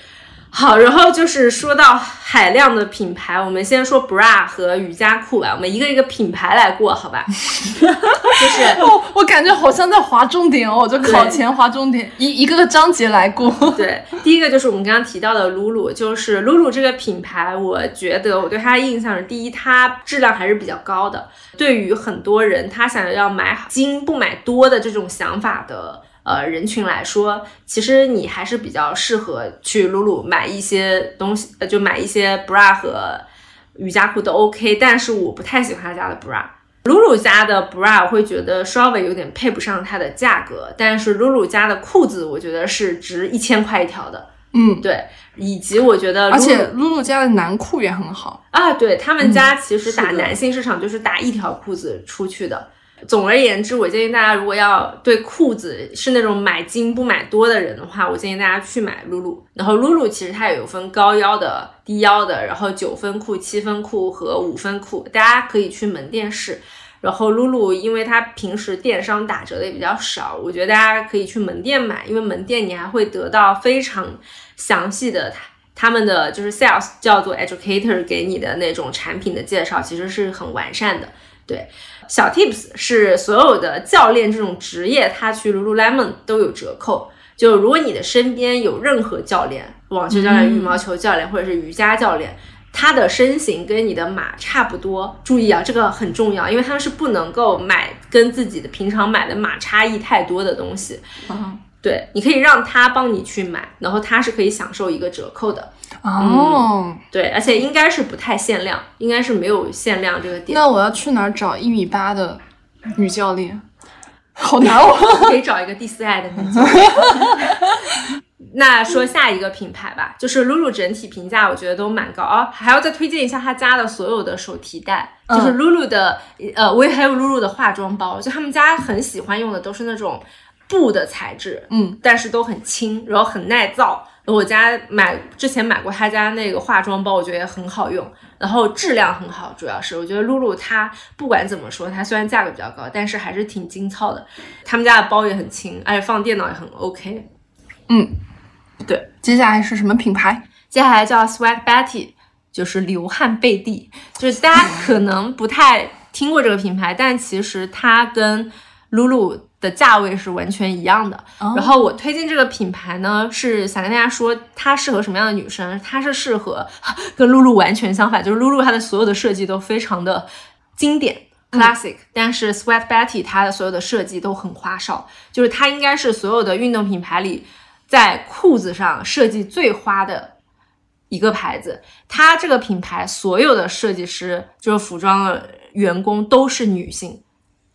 好，然后就是说到海量的品牌，我们先说 bra 和瑜伽裤吧，我们一个一个品牌来过，好吧？就是 哦，我感觉好像在划重点哦，就考前划重点，一一个个章节来过。对，第一个就是我们刚刚提到的露露，就是露露这个品牌，我觉得我对它的印象是，第一，它质量还是比较高的。对于很多人他想要买精不买多的这种想法的呃人群来说，其实你还是比较适合去露露买一些东西，呃，就买一些 bra 和瑜伽裤都 OK。但是我不太喜欢他家的 bra。露露家的 bra 我会觉得稍微有点配不上它的价格，但是露露家的裤子我觉得是值一千块一条的。嗯，对，以及我觉得，而且露露家的男裤也很好啊。对他们家其实打男性市场就是打一条裤子出去的。总而言之，我建议大家如果要对裤子是那种买精不买多的人的话，我建议大家去买露露。然后露露其实它也有分高腰的、低腰的，然后九分裤、七分裤和五分裤，大家可以去门店试。然后露露，因为它平时电商打折的也比较少，我觉得大家可以去门店买，因为门店你还会得到非常详细的他他们的就是 sales 叫做 educator 给你的那种产品的介绍，其实是很完善的。对，小 tips 是所有的教练这种职业，他去 Lululemon 都有折扣。就如果你的身边有任何教练，网球教练、羽毛球教练或者是瑜伽教练，他的身形跟你的码差不多，注意啊，这个很重要，因为他们是不能够买跟自己的平常买的码差异太多的东西。嗯对，你可以让他帮你去买，然后他是可以享受一个折扣的。哦。对，而且应该是不太限量，应该是没有限量这个点。那我要去哪儿找一米八的女教练？好难哦。可以找一个第四爱的女教练。那说下一个品牌吧，就是露露整体评价我觉得都蛮高啊，还要再推荐一下他家的所有的手提袋，嗯就是露露的，呃，我也还有露露的化妆包，就他们家很喜欢用的都是那种布的材质，嗯，但是都很轻，然后很耐造。我家买之前买过他家那个化妆包，我觉得也很好用，然后质量很好，主要是我觉得露露它不管怎么说，它虽然价格比较高，但是还是挺精糙的。他们家的包也很轻，而且放电脑也很 OK。嗯，对。接下来是什么品牌？接下来叫 Sweat Betty，就是流汗贝蒂，就是大家可能不太听过这个品牌，但其实它跟露露的价位是完全一样的。然后我推荐这个品牌呢，是想跟大家说它适合什么样的女生？它是适合 跟露露完全相反，就是露露它的所有的设计都非常的经典。Classic，、但是 Sweat Betty 它的所有的设计都很花哨，就是它应该是所有的运动品牌里在裤子上设计最花的一个牌子。它这个品牌所有的设计师，就是服装的员工都是女性。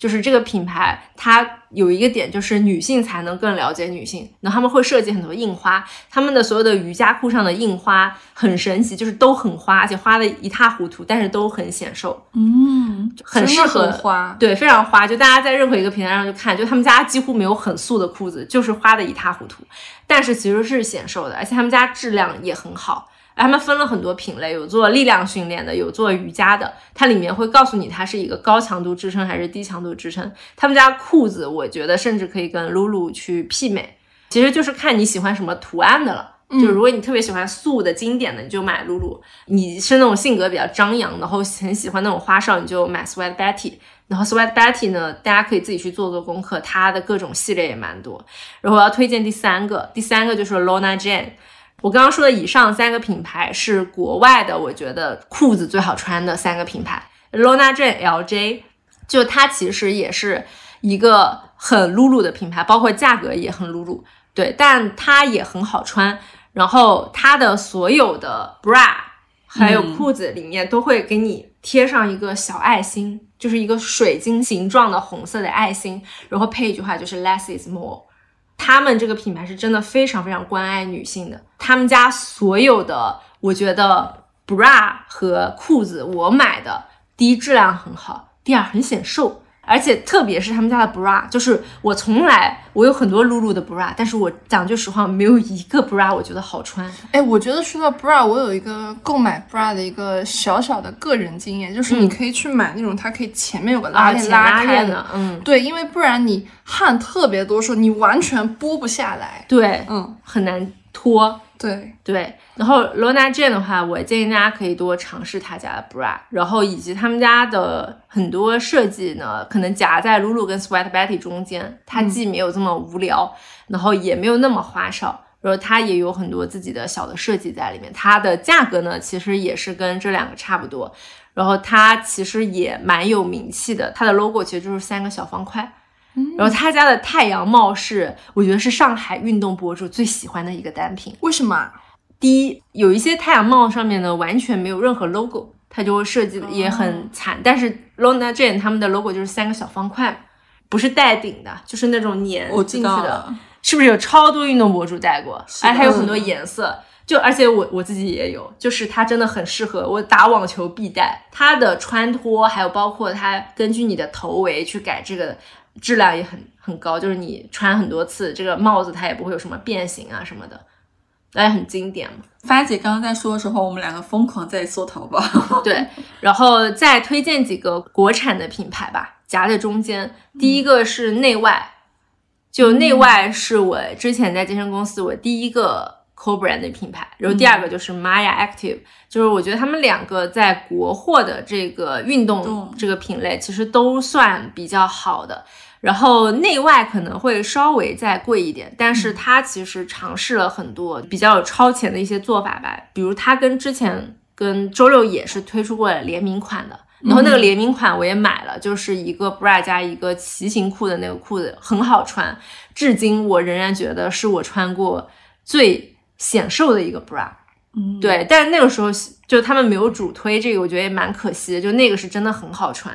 就是这个品牌，它有一个点，就是女性才能更了解女性。然后他们会设计很多印花，他们的所有的瑜伽裤上的印花很神奇，就是都很花，而且花的一塌糊涂，但是都很显瘦，嗯，很适合花。对，非常花。就大家在任何一个平台上去看，就他们家几乎没有很素的裤子，就是花的一塌糊涂，但是其实是显瘦的，而且他们家质量也很好。他们分了很多品类，有做力量训练的，有做瑜伽的。它里面会告诉你它是一个高强度支撑还是低强度支撑。他们家裤子，我觉得甚至可以跟露露去媲美。其实就是看你喜欢什么图案的了。就如果你特别喜欢素的、经典的，你就买露露；你是那种性格比较张扬，然后很喜欢那种花哨，你就买 Sweat Betty。然后 Sweat Betty 呢，大家可以自己去做做功课，它的各种系列也蛮多。然后我要推荐第三个，第三个就是 Lona Jane。我刚刚说的以上三个品牌是国外的，我觉得裤子最好穿的三个品牌。Lona Jane LJ，就它其实也是一个很露露的品牌，包括价格也很露露，对，但它也很好穿。然后它的所有的 bra 还有裤子里面都会给你贴上一个小爱心，就是一个水晶形状的红色的爱心，然后配一句话就是 less is more。他们这个品牌是真的非常非常关爱女性的，他们家所有的我觉得 bra 和裤子我买的，第一质量很好，第二很显瘦，而且特别是他们家的 bra，就是我从来我有很多露露的 bra，但是我讲句实话，没有一个 bra 我觉得好穿。哎，我觉得说到 bra，我有一个购买 bra 的一个小小的个人经验，就是你可以去买那种它可以前面有个拉链拉开的，嗯，对，因为不然你汗特别多的时候，你完全拨不下来。对，嗯，很难脱。对，对，然后 Lona Jane 的话，我建议大家可以多尝试他家的 bra，然后以及他们家的很多设计呢，可能夹在 Lulu 跟 Sweat Betty 中间，它既没有这么无聊，然后也没有那么花哨，然后它也有很多自己的小的设计在里面。它的价格呢，其实也是跟这两个差不多，然后它其实也蛮有名气的，它的 logo 其实就是三个小方块。然后他家的太阳帽是我觉得是上海运动博主最喜欢的一个单品。为什么啊？第一，有一些太阳帽上面呢完全没有任何 logo，它就会设计的也很惨。但是 Lona Jane 他们的 logo 就是三个小方块，不是带顶的，就是那种粘进去的。是不是有超多运动博主戴过？哎，还有很多颜色。就而且我我自己也有，就是它真的很适合我打网球必戴。它的穿脱还有包括它根据你的头围去改这个质量也很很高，就是你穿很多次，这个帽子它也不会有什么变形啊什么的，那也很经典嘛。发姐刚刚在说的时候，我们两个疯狂在搜淘宝。对，然后再推荐几个国产的品牌吧，夹在中间。第一个是内外，就内外是我之前在健身公司我第一个 co brand 的品牌，然后第二个就是 Maya Active，、就是我觉得他们两个在国货的这个运动动。这个品类其实都算比较好的。然后内外可能会稍微再贵一点，但是它其实尝试了很多比较有超前的一些做法吧，比如它跟之前跟周六也是推出过联名款的，然后那个联名款我也买了，就是一个 bra 加一个骑行裤的那个裤子，很好穿，至今我仍然觉得是我穿过最显瘦的一个 bra。嗯，对，但是那个时候就他们没有主推这个，我觉得也蛮可惜的。就那个是真的很好穿，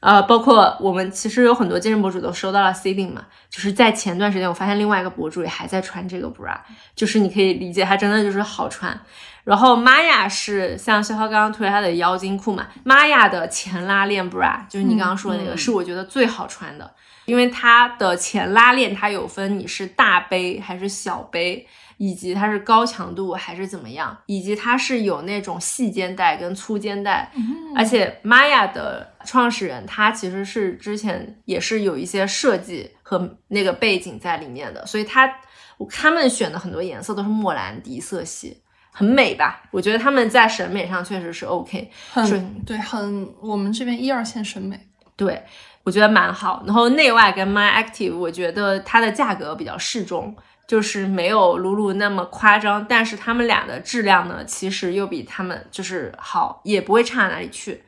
呃，包括我们其实有很多健身博主都收到了 C 领嘛，就是在前段时间我发现另外一个博主也还在穿这个 bra，就是你可以理解它真的就是好穿。然后玛雅是像肖涛刚刚推他的腰筋裤嘛，玛雅的前拉链 bra 就是你刚刚说的那个，嗯是我觉得最好穿的，因为它的前拉链它有分你是大杯还是小杯。以及它是高强度还是怎么样，以及它是有那种细肩带跟粗肩带，而且 Maya 的创始人他其实是之前也是有一些设计和那个背景在里面的，所以他他们选的很多颜色都是莫兰迪色系，很美吧？我觉得他们在审美上确实是 OK，是很对，很我们这边一二线审美。对，我觉得蛮好。然后内外跟 My Active，我觉得它的价格比较适中，就是没有露露那么夸张，但是他们俩的质量呢，其实又比他们就是好，也不会差哪里去。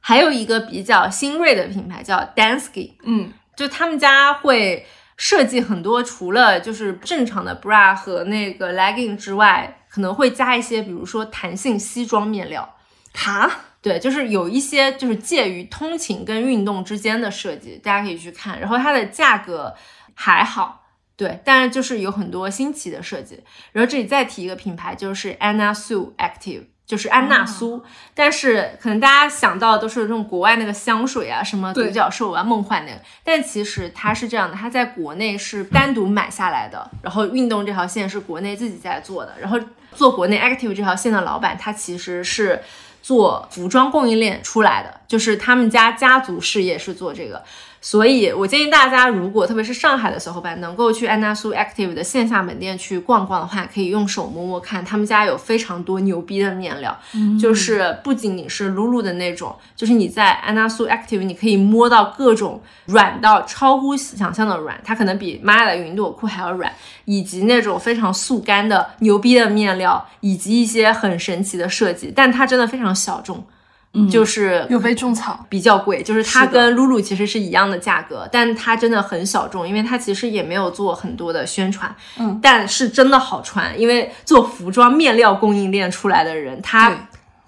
还有一个比较新锐的品牌叫 Dansky，嗯，就他们家会设计很多，除了就是正常的 bra 和那个 legging 之外，可能会加一些，比如说弹性西装面料。哈，对，就是有一些就是介于通勤跟运动之间的设计，大家可以去看。然后它的价格还好，对，但是就是有很多新奇的设计。然后这里再提一个品牌，就是 Anna Sue Active。就是安娜苏，但是可能大家想到的都是这种国外那个香水啊，什么独角兽啊、梦幻那个，但其实它是这样的，它在国内是单独买下来的，然后运动这条线是国内自己在做的，然后做国内 Active 这条线的老板，他其实是做服装供应链出来的，就是他们家家族事业是做这个。所以我建议大家，如果特别是上海的小伙伴，能够去安娜苏 Active 的线下门店去逛逛的话，可以用手摸摸看，他们家有非常多牛逼的面料，就是不仅仅是露露的那种，就是你在安娜苏 Active 你可以摸到各种软到超乎想象的软，它可能比玛雅的云朵裤还要软，以及那种非常速干的牛逼的面料，以及一些很神奇的设计，但它真的非常小众。就是又被种草。比较贵，就是它跟露露其实是一样的价格，但它真的很小众，因为它其实也没有做很多的宣传，嗯，但是真的好穿，因为做服装面料供应链出来的人，他对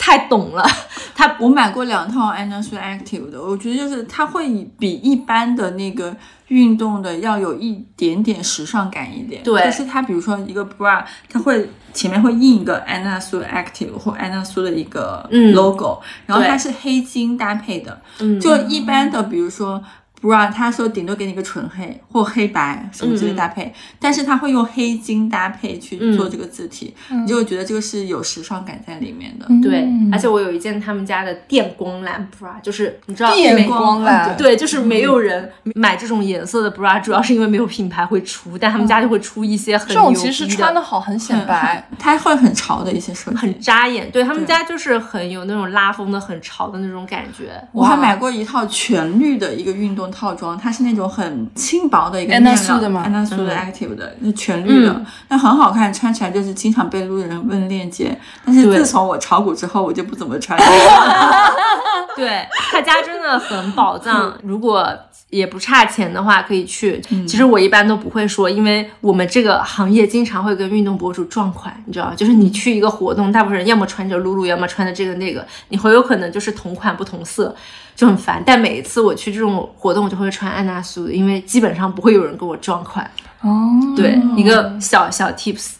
太懂了，他我买过两套 Anna Sue Active 的，我觉得就是它会比一般的那个运动的要有一点点时尚感一点。对。就是它比如说一个 bra，它会前面会印一个 Anna Sue Active 或 Anna Sue 的一个嗯。logo，、然后对。它是黑金搭配的。嗯。就一般的，比如说 bra，它说顶多给你个纯黑或黑白什么之类搭配，但是他会用黑金搭配去做这个字体，你就会觉得这个是有时尚感在里面的。对，嗯而且我有一件他们家的电光蓝 bra，就是你知道电光蓝嗯对，就是没有人买这种颜色的 bra，主要是因为没有品牌会出，但他们家就会出一些很这种牛其实穿的好，很显白。它会很潮的一些设计。很扎眼，对他们家就是很有那种拉风的、很潮的那种感觉。我还买过一套全绿的一个运动套装，它是那种很轻薄的一个面 Sue 料的吗安娜苏的 Active 的，那全绿的嗯，那很好看，穿起来就是经常被路人问链接。但是自从我炒股之后，我就不怎么穿这个了。对他家真的很宝藏。如果也不差钱的话，可以去。其实我一般都不会说，因为我们这个行业经常会跟运动博主撞款，你知道，就是你去一个活动，大部分人要么穿着露露，要么穿的这个那个，你很有可能就是同款不同色，就很烦。但每一次我去这种活动，我就会穿安娜苏，因为基本上不会有人跟我撞款。哦，对，一个小小 tips，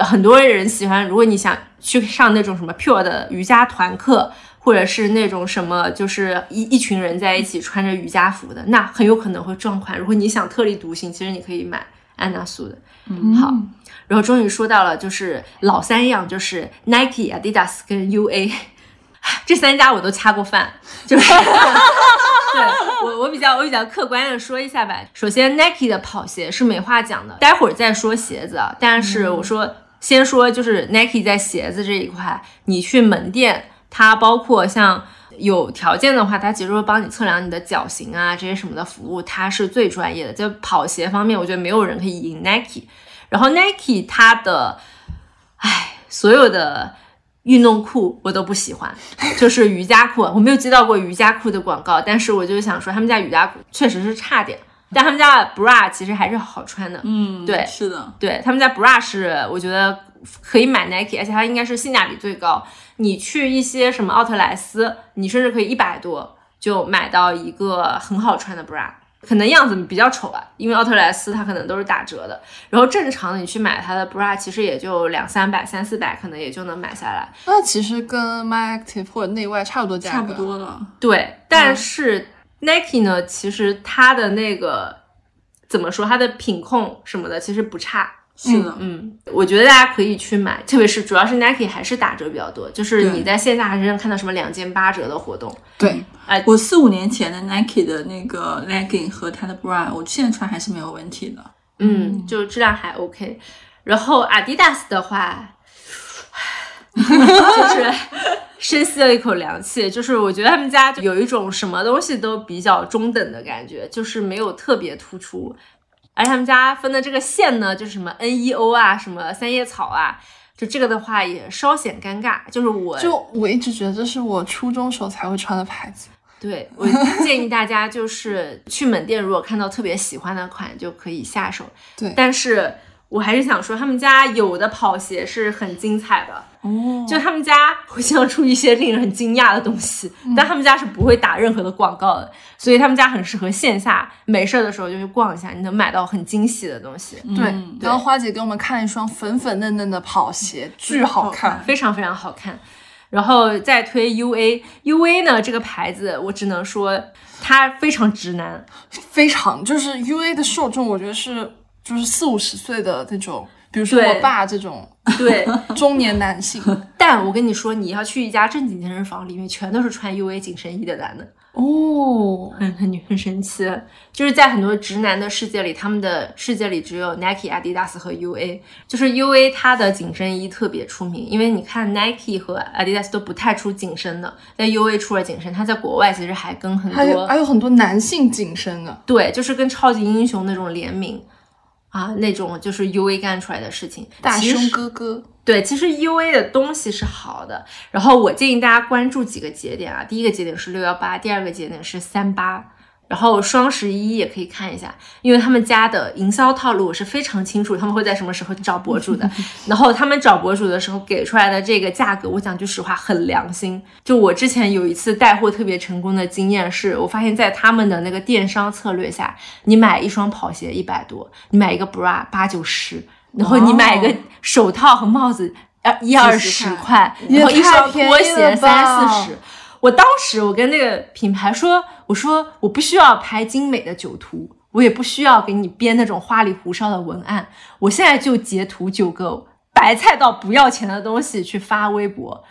很多人喜欢，如果你想去上那种什么 pure 的瑜伽团课。或者是那种什么，就是一一群人在一起穿着瑜伽服的，那很有可能会撞款。如果你想特立独行，其实你可以买安娜苏的。嗯，好。然后终于说到了，就是老三样，就是 Nike、Adidas 跟 UA 这三家我都掐过饭。就是 对我我比较我比较客观的说一下吧。首先 Nike 的跑鞋是没话讲的，待会儿再说鞋子。啊。但是我说先说就是 Nike 在鞋子这一块，你去门店。它包括像有条件的话，它其实会帮你测量你的脚型啊，这些什么的服务，它是最专业的。在跑鞋方面，我觉得没有人可以赢 Nike。然后 Nike 它的，唉，所有的运动裤我都不喜欢，就是瑜伽裤，我没有接到过瑜伽裤的广告，但是我就想说，他们家瑜伽裤确实是差点，但他们家的 bra 其实还是好穿的。嗯，对，是的，对他们家 bra 是我觉得可以买 Nike，而且它应该是性价比最高。你去一些什么奥特莱斯，你甚至可以一百多就买到一个很好穿的 bra，可能样子比较丑啊，因为奥特莱斯它可能都是打折的。然后正常的你去买它的 bra，其实也就两三百、三四百，可能也就能买下来。那其实跟 My Active 或者内外差不多价格，差不多了。对，但是 Nike 呢，其实它的那个怎么说，它的品控什么的其实不差。是的，嗯，我觉得大家可以去买，特别是主要是 Nike 还是打折比较多，就是你在线下还是能看到什么两件八折的活动。对，哎，我四五年前的 Nike 的那个 legging 和它的 bra，我现在穿还是没有问题的。嗯，就质量还 OK。然后 Adidas 的话，就是深吸了一口凉气，就是我觉得他们家有一种什么东西都比较中等的感觉，就是没有特别突出。而他们家分的这个线呢，就是什么 N E O 啊，什么三叶草啊，就这个的话也稍显尴尬。就是我就我一直觉得这是我初中时候才会穿的牌子。对我建议大家就是去门店，如果看到特别喜欢的款就可以下手。对，但是我还是想说，他们家有的跑鞋是很精彩的。哦，就他们家会经常出一些令人很惊讶的东西，但他们家是不会打任何的广告的，所以他们家很适合线下没事儿的时候就去逛一下，你能买到很惊喜的东西。对，刚刚花姐给我们看了一双粉粉嫩嫩的跑鞋，巨好看，非常非常好看。然后再推 UA，UA 呢这个牌子，我只能说它非常直男，非常就是 UA 的受众，我觉得是就是四五十岁的那种。比如说我爸这种 对中年男性，但我跟你说，你要去一家正经健身房，里面全都是穿 UA 紧身衣的男的哦，很很很神奇。就是在很多直男的世界里，他们的世界里只有 Nike、Adidas 和 UA。就是 UA 它的紧身衣特别出名，因为你看 Nike 和 Adidas 都不太出紧身的，但 UA 出了紧身，它在国外其实还跟很多还有还有很多男性紧身的，对，就是跟超级英雄那种联名。啊，那种就是 U A 干出来的事情，大胸哥哥。对，其实 U A 的东西是好的。然后我建议大家关注几个节点啊，第一个节点是六幺八，第二个节点是三八。然后双十一也可以看一下，因为他们家的营销套路我是非常清楚，他们会在什么时候找博主的。然后他们找博主的时候给出来的这个价格，我讲句实话很良心。就我之前有一次带货特别成功的经验，是我发现在他们的那个电商策略下，你买一双跑鞋一百多，你买一个 bra 八九十，然后你买一个手套和帽子呃一二十块，然后一双拖鞋三四十。我当时我跟那个品牌说，我说我不需要拍精美的酒图，我也不需要给你编那种花里胡哨的文案，我现在就截图九个白菜到不要钱的东西去发微博。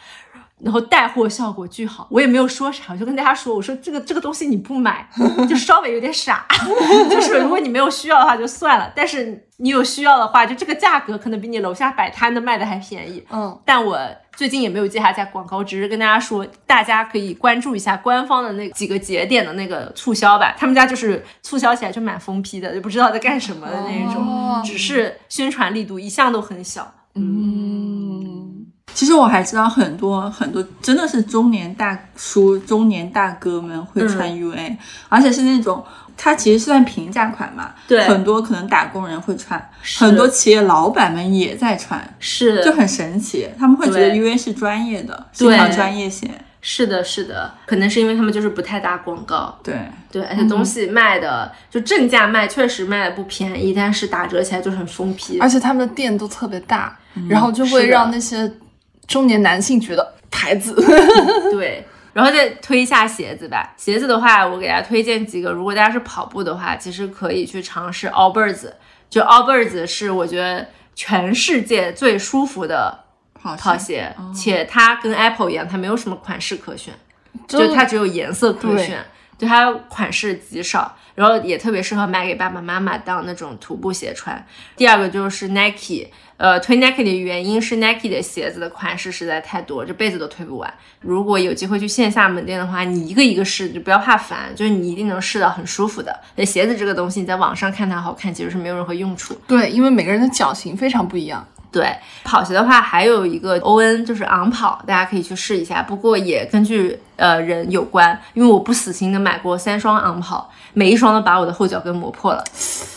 然后带货效果巨好，我也没有说啥，我就跟大家说，我说这个这个东西你不买，就稍微有点傻，就是如果你没有需要的话就算了，但是你有需要的话，就这个价格可能比你楼下摆摊的卖的还便宜。嗯，但我最近也没有接下家广告，只是跟大家说，大家可以关注一下官方的那几个节点的那个促销吧，他们家就是促销起来就蛮疯批的，就不知道在干什么的那一种，只是宣传力度一向都很小。嗯。其实我还知道很多很多，真的是中年大叔、中年大哥们会穿 UA，、而且是那种它其实算平价款嘛，对。很多可能打工人会穿，很多企业老板们也在穿，是。就很神奇，他们会觉得 UA 是专业的，是一条对专业鞋，是的，是的，可能是因为他们就是不太打广告，对。对，而且东西卖的、就正价卖，确实卖的不便宜，但是打折起来就很疯批。而且他们的店都特别大，然后就会让那些中年男性觉得牌子。对，然后再推一下鞋子吧。鞋子的话，我给大家推荐几个。如果大家是跑步的话，其实可以去尝试 Allbirds。就 Allbirds 是我觉得全世界最舒服的跑跑鞋，且它跟 Apple 一样，它没有什么款式可选，就它只有颜色可选，就它款式极少，然后也特别适合买给爸爸妈妈当那种徒步鞋穿。第二个就是 Nike，呃，推 Nike 的原因是 Nike 的鞋子的款式实在太多，这辈子都推不完。如果有机会去线下门店的话，你一个一个试，就不要怕烦，就是你一定能试到很舒服的。那鞋子这个东西，你在网上看它好看，其实是没有任何用处。对，因为每个人的脚型非常不一样。对，跑鞋的话还有一个欧恩，就是昂跑，大家可以去试一下。不过也根据呃人有关，因为我不死心的买过三双昂跑，每一双都把我的后脚跟磨破了。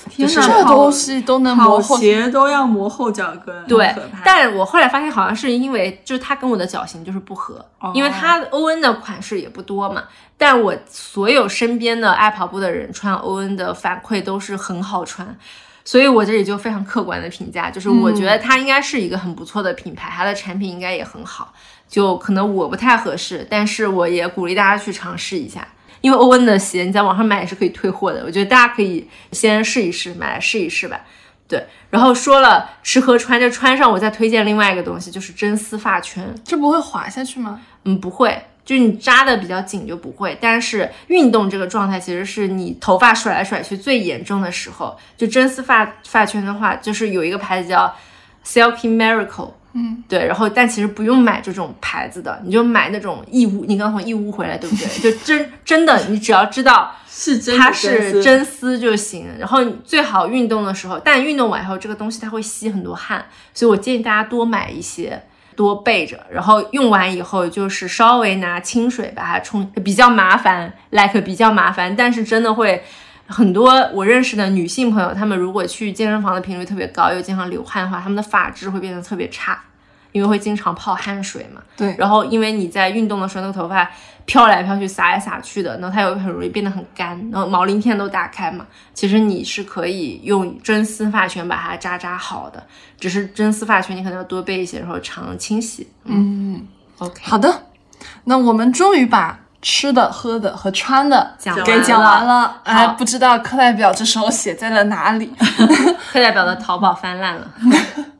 天哪，这东西都能磨鞋都要磨后脚跟，对但我后来发现好像是因为就是它跟我的脚型就是不合，因为它欧恩的款式也不多嘛。但我所有身边的爱跑步的人穿欧恩的反馈都是很好穿。所以我这里就非常客观的评价，就是我觉得它应该是一个很不错的品牌，它的产品应该也很好。就可能我不太合适，但是我也鼓励大家去尝试一下，因为欧恩的鞋你在网上买也是可以退货的，我觉得大家可以先试一试，买来试一试吧。对，然后说了吃喝穿，就穿上我再推荐另外一个东西，就是真丝发圈。这不会滑下去吗？嗯，不会，就是你扎的比较紧就不会。但是运动这个状态其实是你头发甩来甩去最严重的时候。就真丝发发圈的话，就是有一个牌子叫 Silky Miracle。嗯，对，然后但其实不用买这种牌子的，你就买那种义乌，你刚从义乌回来对不对？就真真的，你只要知道是真它是真丝就行。然后你最好运动的时候，但运动完以后这个东西它会吸很多汗，所以我建议大家多买一些，多备着。然后用完以后就是稍微拿清水把它冲，比较麻烦，like 比较麻烦，但是真的会。很多我认识的女性朋友，她们如果去健身房的频率特别高，又经常流汗的话，她们的发质会变得特别差，因为会经常泡汗水嘛。对，然后因为你在运动的时候，那个头发飘来飘去、撒来撒去的，然后它又很容易变得很干，然后毛鳞片都打开嘛。其实你是可以用真丝发圈把它扎扎好的，只是真丝发圈你可能要多备一些，然后常清洗。嗯，OK，好的，那我们终于把吃的、喝的和穿的讲给讲完了。了。哎，不知道课代表这时候写在了哪里。课代表的淘宝翻烂了。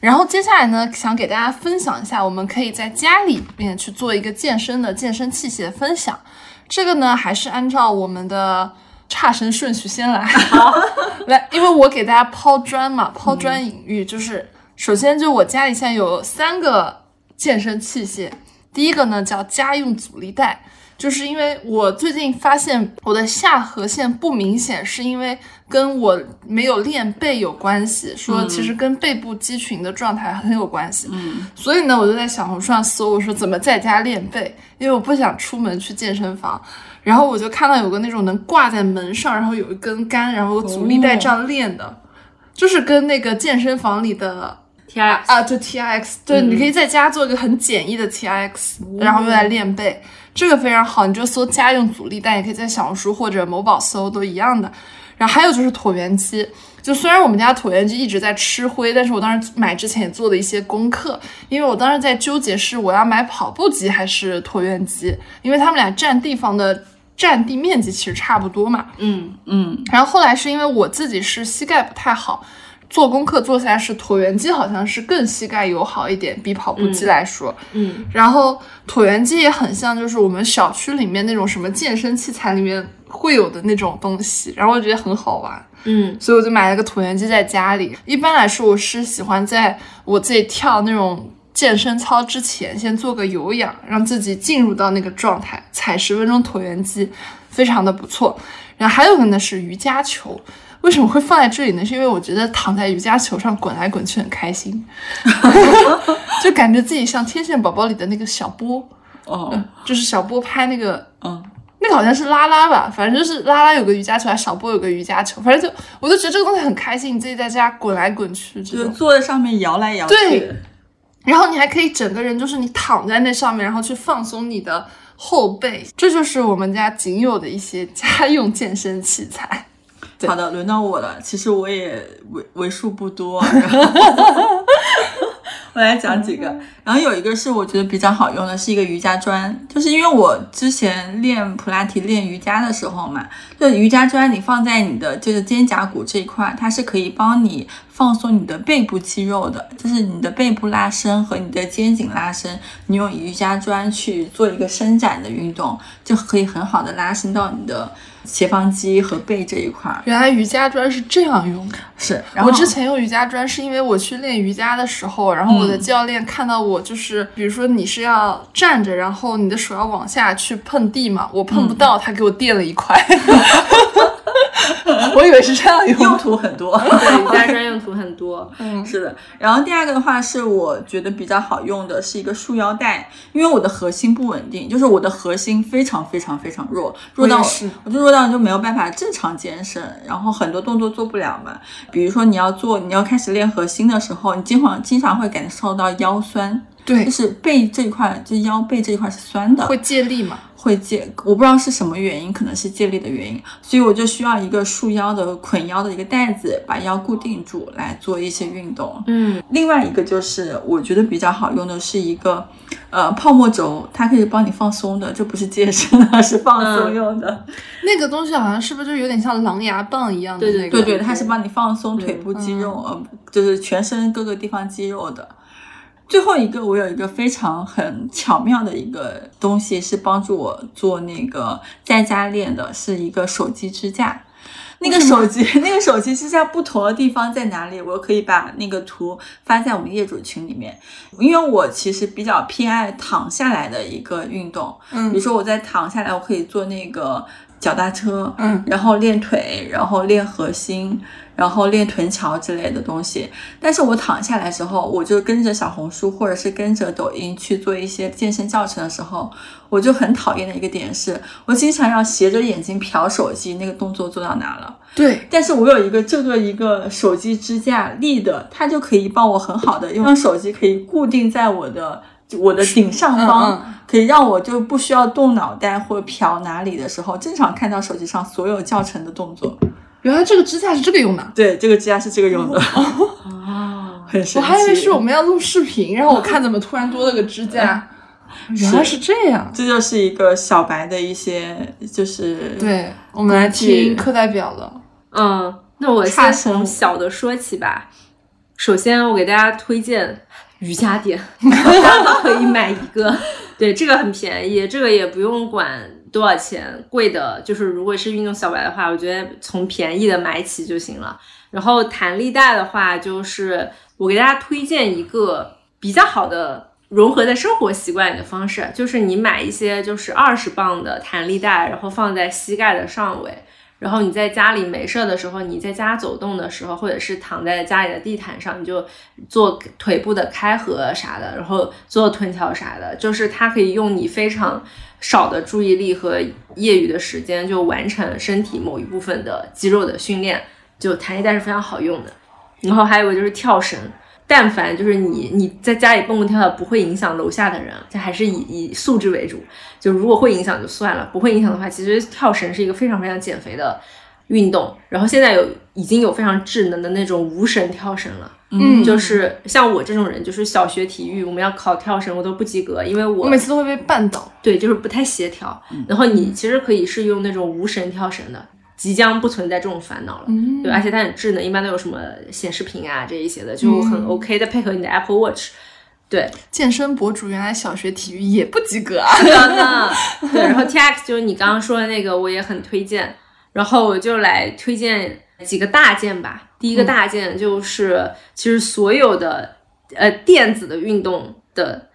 然后接下来呢，想给大家分享一下，我们可以在家里面去做一个健身的健身器械的分享。这个呢，还是按照我们的差生顺序先来。好，来，因为我给大家抛砖嘛，抛砖引玉，就是首先就我家里现在有三个健身器械，第一个呢叫家用阻力带。就是因为我最近发现我的下颌线不明显，是因为跟我没有练背有关系，说其实跟背部肌群的状态很有关系。嗯，所以呢，我就在小红书上搜，我说怎么在家练背，因为我不想出门去健身房。然后我就看到有个那种能挂在门上，然后有一根杆，然后有阻力带这样练的，就是跟那个健身房里的 T R 啊，就 T I X，对，你可以在家做一个很简易的 T I X，、然后用来练背，这个非常好。你就搜家用阻力带，也可以在小红书或者某宝搜，都一样的。然后还有就是椭圆机，就虽然我们家椭圆机一直在吃灰，但是我当时买之前也做了一些功课，因为我当时在纠结是我要买跑步机还是椭圆机，因为他们俩占地方的占地面积其实差不多嘛。嗯嗯，然后后来是因为我自己是膝盖不太好，做功课做下来是椭圆机好像是更膝盖友好一点，比跑步机来说。嗯，然后椭圆机也很像，就是我们小区里面那种什么健身器材里面会有的那种东西，然后我觉得很好玩，嗯所以我就买了个椭圆机在家里。一般来说，我是喜欢在我自己跳那种。健身操之前先做个有氧，让自己进入到那个状态，踩十分钟椭圆机，非常的不错。然后还有个呢是瑜伽球，为什么会放在这里呢？是因为我觉得躺在瑜伽球上滚来滚去很开心，就感觉自己像天线宝宝里的那个小波，哦，就是小波拍那个嗯，那个好像是拉拉吧，反正就是拉拉有个瑜伽球，还小波有个瑜伽球，反正就我就觉得这个东西很开心，你自己在家滚来滚去。就是坐在上面摇来摇去。对然后你还可以整个人就是你躺在那上面，然后去放松你的后背，这就是我们家仅有的一些家用健身器材。对好的，轮到我了。其实我也为为数不多，然后 我来讲几个。然后有一个是我觉得比较好用的，是一个瑜伽砖，就是因为我之前练普拉提、练瑜伽的时候嘛，就瑜伽砖你放在你的就是肩胛骨这一块，它是可以帮你放松你的背部肌肉的，就是你的背部拉伸和你的肩颈拉伸，你用瑜伽砖去做一个伸展的运动，就可以很好的拉伸到你的斜方肌和背这一块儿。原来瑜伽砖是这样用的。是，然后我之前用瑜伽砖是因为我去练瑜伽的时候，然后我的嗯教练看到我就是，比如说你是要站着，然后你的手要往下去碰地嘛，我碰不到，他给我垫了一块。我以为是这样用用。途很多。对，瑜伽砖用途很多。嗯是的，然后第二个的话是我觉得比较好用的是一个束腰带，因为我的核心不稳定，就是我的核心非常非常非常弱，弱到我我就弱到就没有办法正常健身，然后很多动作做不了嘛。比如说你要做，你要开始练核心的时候，你经常经常会感受到腰酸，对就，是背这一块，就腰背这一块是酸的，会借力嘛？会借，我不知道是什么原因，可能是借力的原因，所以我就需要一个束腰的捆腰的一个带子，把腰固定住来做一些运动。嗯，另外一个就是我觉得比较好用的是一个呃泡沫轴，它可以帮你放松的，这不是健身啊，是放松嗯用的。那个东西好像是不是就有点像狼牙棒一样的对对那个？对对，它是帮你放松腿部肌肉，呃，就是全身各个地方肌肉的。最后一个，我有一个非常很巧妙的一个东西，是帮助我做那个在家练的，是一个手机支架。那个手机，那个手机支架不同的地方在哪里？我可以把那个图发在我们业主群里面。因为我其实比较偏爱躺下来的一个运动，嗯比如说我在躺下来，我可以做那个脚踏车，嗯然后练腿，然后练核心，然后练臀桥之类的东西。但是我躺下来之后，我就跟着小红书或者是跟着抖音去做一些健身教程的时候，我就很讨厌的一个点是，我经常要斜着眼睛瞟手机，那个动作做到哪了。对，但是我有一个这个一个手机支架立的，它就可以帮我很好的用手机可以固定在我的我的顶上方，嗯嗯可以让我就不需要动脑袋或瞟哪里的时候，正常看到手机上所有教程的动作。原来这个支架是这个用的。对，这个支架是这个用的，哦，很神奇。我还以为是我们要录视频，然后我看怎么突然多了个支架，原来是这样。这就是一个小白的一些，就是对，我们来听课代表了。嗯，那我差先从小的说起吧。首先，我给大家推荐瑜伽垫，大 家可以买一个。对，这个很便宜，这个也不用管多少钱，贵的就是如果是运动小白的话，我觉得从便宜的买起就行了。然后弹力带的话，就是我给大家推荐一个比较好的融合在生活习惯里的方式，就是你买一些就是二十磅的弹力带，然后放在膝盖的上围。然后你在家里没事儿的时候，你在家走动的时候，或者是躺在家里的地毯上，你就做腿部的开合啥的，然后做臀桥啥的，就是它可以用你非常少的注意力和业余的时间，就完成身体某一部分的肌肉的训练。就弹力带是非常好用的。然后还有个就是跳绳，但凡就是你你在家里蹦蹦跳跳不会影响楼下的人，这还是以以素质为主。就如果会影响就算了，不会影响的话，其实跳绳是一个非常非常减肥的运动。然后现在有已经有非常智能的那种无绳跳绳了。嗯就是像我这种人，就是小学体育我们要考跳绳，我都不及格，因为我我每次都会被绊倒。对，就是不太协调。然后你其实可以是用那种无绳跳绳的，即将不存在这种烦恼了。嗯对，而且它很智能，一般都有什么显示屏啊这一些的，就很 OK 的配合你的 Apple Watch。对，健身博主原来小学体育也不及格啊！对，然后 T X 就是你刚刚说的那个，我也很推荐。然后我就来推荐几个大件吧。第一个大件就是，其实所有的呃电子的运动的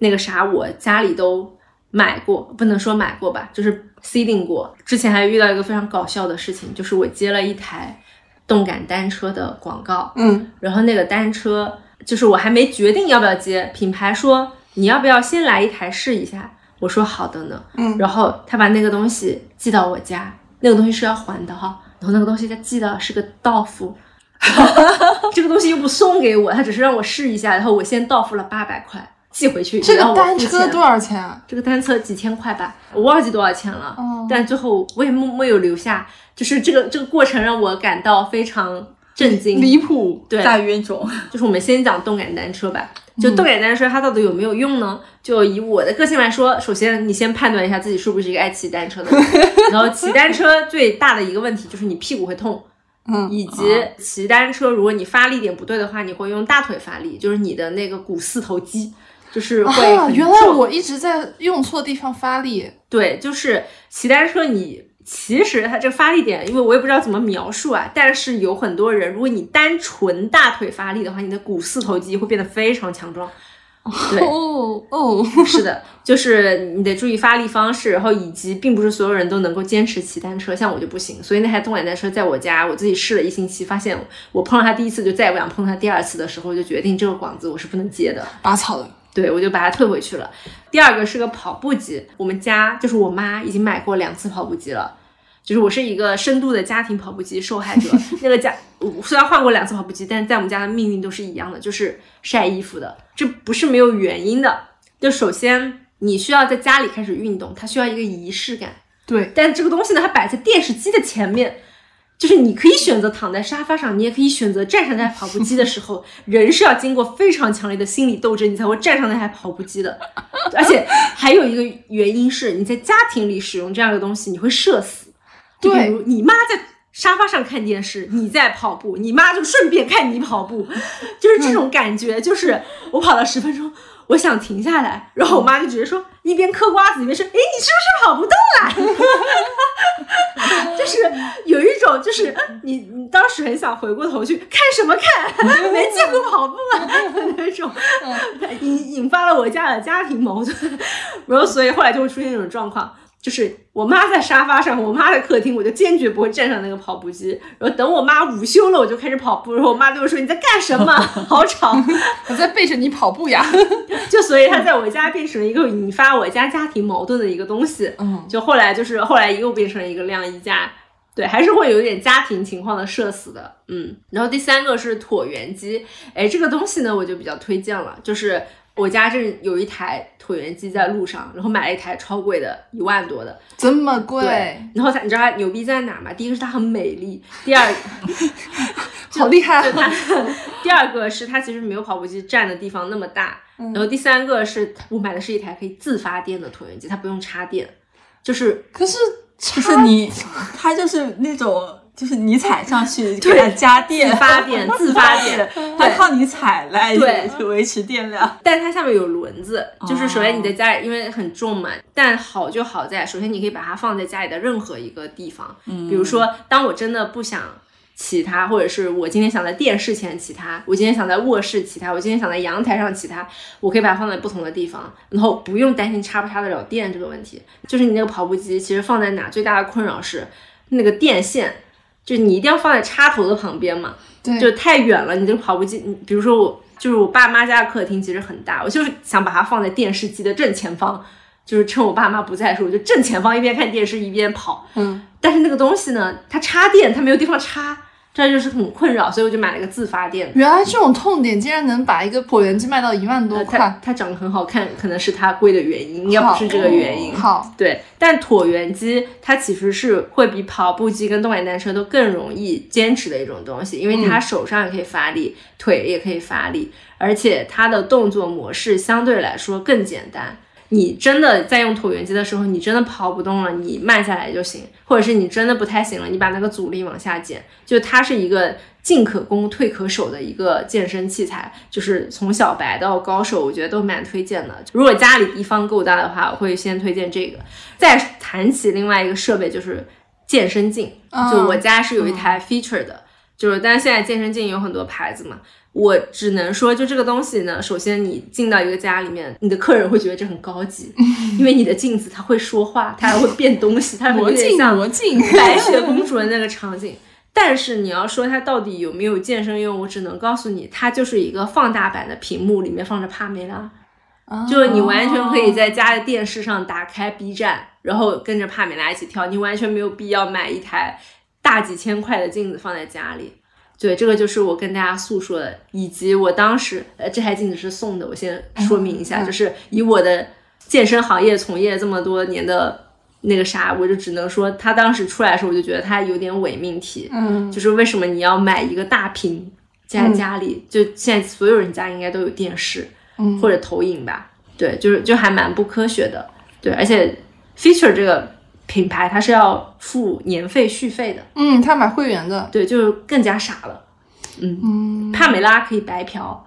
那个啥，我家里都买过，不能说买过吧，就是 seeding 过。之前还遇到一个非常搞笑的事情，就是我接了一台动感单车的广告，嗯，然后那个单车就是我还没决定要不要接，品牌说你要不要先来一台试一下，我说好的呢，嗯然后他把那个东西寄到我家，那个东西是要还的哈，然后那个东西他寄的是个到付。这个东西又不送给我，他只是让我试一下，然后我先到付了八百块，寄回去。这个单车多少钱啊？这个单车几千块吧，我忘记多少钱了。哦但最后我也没没有留下，就是这个这个过程让我感到非常震惊。离谱，对，大冤种。就是我们先讲动感单车吧。就动感单车它到底有没有用呢？就以我的个性来说，首先你先判断一下自己是不是一个爱骑单车的人。然后骑单车最大的一个问题就是你屁股会痛。嗯以及骑单车，如果你发力点不对的话，你会用大腿发力，就是你的那个股四头肌，就是会原来重我一直在用错地方发力。对，就是骑单车你。其实它这个发力点，因为我也不知道怎么描述啊，但是有很多人，如果你单纯大腿发力的话，你的股四头肌会变得非常强壮。对，哦哦，是的，就是你得注意发力方式，然后以及并不是所有人都能够坚持骑单车，像我就不行。所以那台动感单车在我家，我自己试了一星期，发现我碰到它第一次就再也不想碰它第二次的时候，就决定这个广子我是不能接的。拔草了。对，我就把它退回去了。第二个是个跑步机，我们家就是我妈已经买过两次跑步机了。就是我是一个深度的家庭跑步机受害者。那个家我虽然换过两次跑步机，但是在我们家的命运都是一样的，就是晒衣服的。这不是没有原因的。就首先你需要在家里开始运动，它需要一个仪式感。对，但这个东西呢，它摆在电视机的前面，就是你可以选择躺在沙发上，你也可以选择站上那台跑步机的时候，人是要经过非常强烈的心理斗争，你才会站上那台跑步机的。而且还有一个原因是，你在家庭里使用这样的东西，你会社死。就比对如你妈在沙发上看电视，你在跑步，你妈就顺便看你跑步，就是这种感觉。就是我跑了十分钟，我想停下来，然后我妈就直接说，一边嗑瓜子一边说：“哎，你是不是跑不动了？” 就是有一种，就是你你当时很想回过头去看什么看，没见过跑步啊的 那种，引引发了我家的家庭矛盾，然后所以后来就会出现这种状况。就是我妈在沙发上，我妈在客厅，我就坚决不会站上那个跑步机。然后等我妈午休了，我就开始跑步。然后我妈就会说：“你在干什么？好吵！” 我在背着你跑步呀。就所以它在我家变成了一个引发我家家庭矛盾的一个东西。嗯，就后来就是后来又变成了一个晾衣架，对，还是会有一点家庭情况的社死的。嗯，然后第三个是椭圆机，哎，这个东西呢我就比较推荐了，就是我家这有一台椭圆机在路上，然后买了一台超贵的，一万多的。这么贵，然后它你知道它牛逼在哪吗？第一个是它很美丽，第二 好厉害就啊！它，第二个是它其实没有跑步机占的地方那么大，然后第三个是我买的是一台可以自发电的椭圆机，它不用插电，就是可是就是你，它就是那种，就是你踩上去给它加电，自发电，自发电。它靠你踩来对维持电量。但它下面有轮子，就是首先你在哦家里，因为很重嘛，但好就好在，首先你可以把它放在家里的任何一个地方，比如说，当我真的不想骑它，或者是我今天想在电视前骑它，我今天想在卧室骑它，我今天想在阳台上骑它，我可以把它放在不同的地方，然后不用担心插不插得了电这个问题。就是你那个跑步机其实放在哪，最大的困扰是那个电线，就你一定要放在插头的旁边嘛，对，就太远了。你这个跑步机，比如说我，就是我爸妈家的客厅其实很大，我就是想把它放在电视机的正前方，就是趁我爸妈不在的时候，我就正前方一边看电视一边跑。嗯，但是那个东西呢，它插电，它没有地方插，这就是很困扰，所以我就买了个自发电。原来这种痛点竟然能把一个椭圆机卖到一万多块，它长得很好看，可能是它贵的原因，应该不是这个原因。好，对，但椭圆机它其实是会比跑步机跟动感单车都更容易坚持的一种东西，因为它手上也可以发力，腿也可以发力，而且它的动作模式相对来说更简单。你真的在用椭圆机的时候，你真的跑不动了，你慢下来就行，或者是你真的不太行了，你把那个阻力往下减。就它是一个进可攻退可守的一个健身器材，就是从小白到高手，我觉得都蛮推荐的。如果家里地方够大的话，我会先推荐这个。再谈起另外一个设备，就是健身镜。嗯就我家是有一台 feature 的，就是但是现在健身镜有很多牌子嘛。我只能说，就这个东西呢，首先你进到一个家里面，你的客人会觉得这很高级，因为你的镜子它会说话，它还会变东西，它有魔镜点像魔镜，白雪公主的那个场景。但是你要说它到底有没有健身用，我只能告诉你，它就是一个放大版的屏幕，里面放着帕梅拉，就是你完全可以在家的电视上打开 B 站，然后跟着帕梅拉一起跳，你完全没有必要买一台大几千块的镜子放在家里。对，这个就是我跟大家诉说的，以及我当时，呃，这台镜子是送的，我先说明一下，就是以我的健身行业从业这么多年的那个啥，我就只能说，他当时出来的时候，我就觉得他有点伪命题，嗯，就是为什么你要买一个大屏在家里？就现在所有人家应该都有电视，嗯。或者投影吧，对，就是就还蛮不科学的，对，而且 Feature 这个品牌它是要付年费续费的。嗯，他买会员的，对，就更加傻了。嗯，嗯帕梅拉可以白嫖，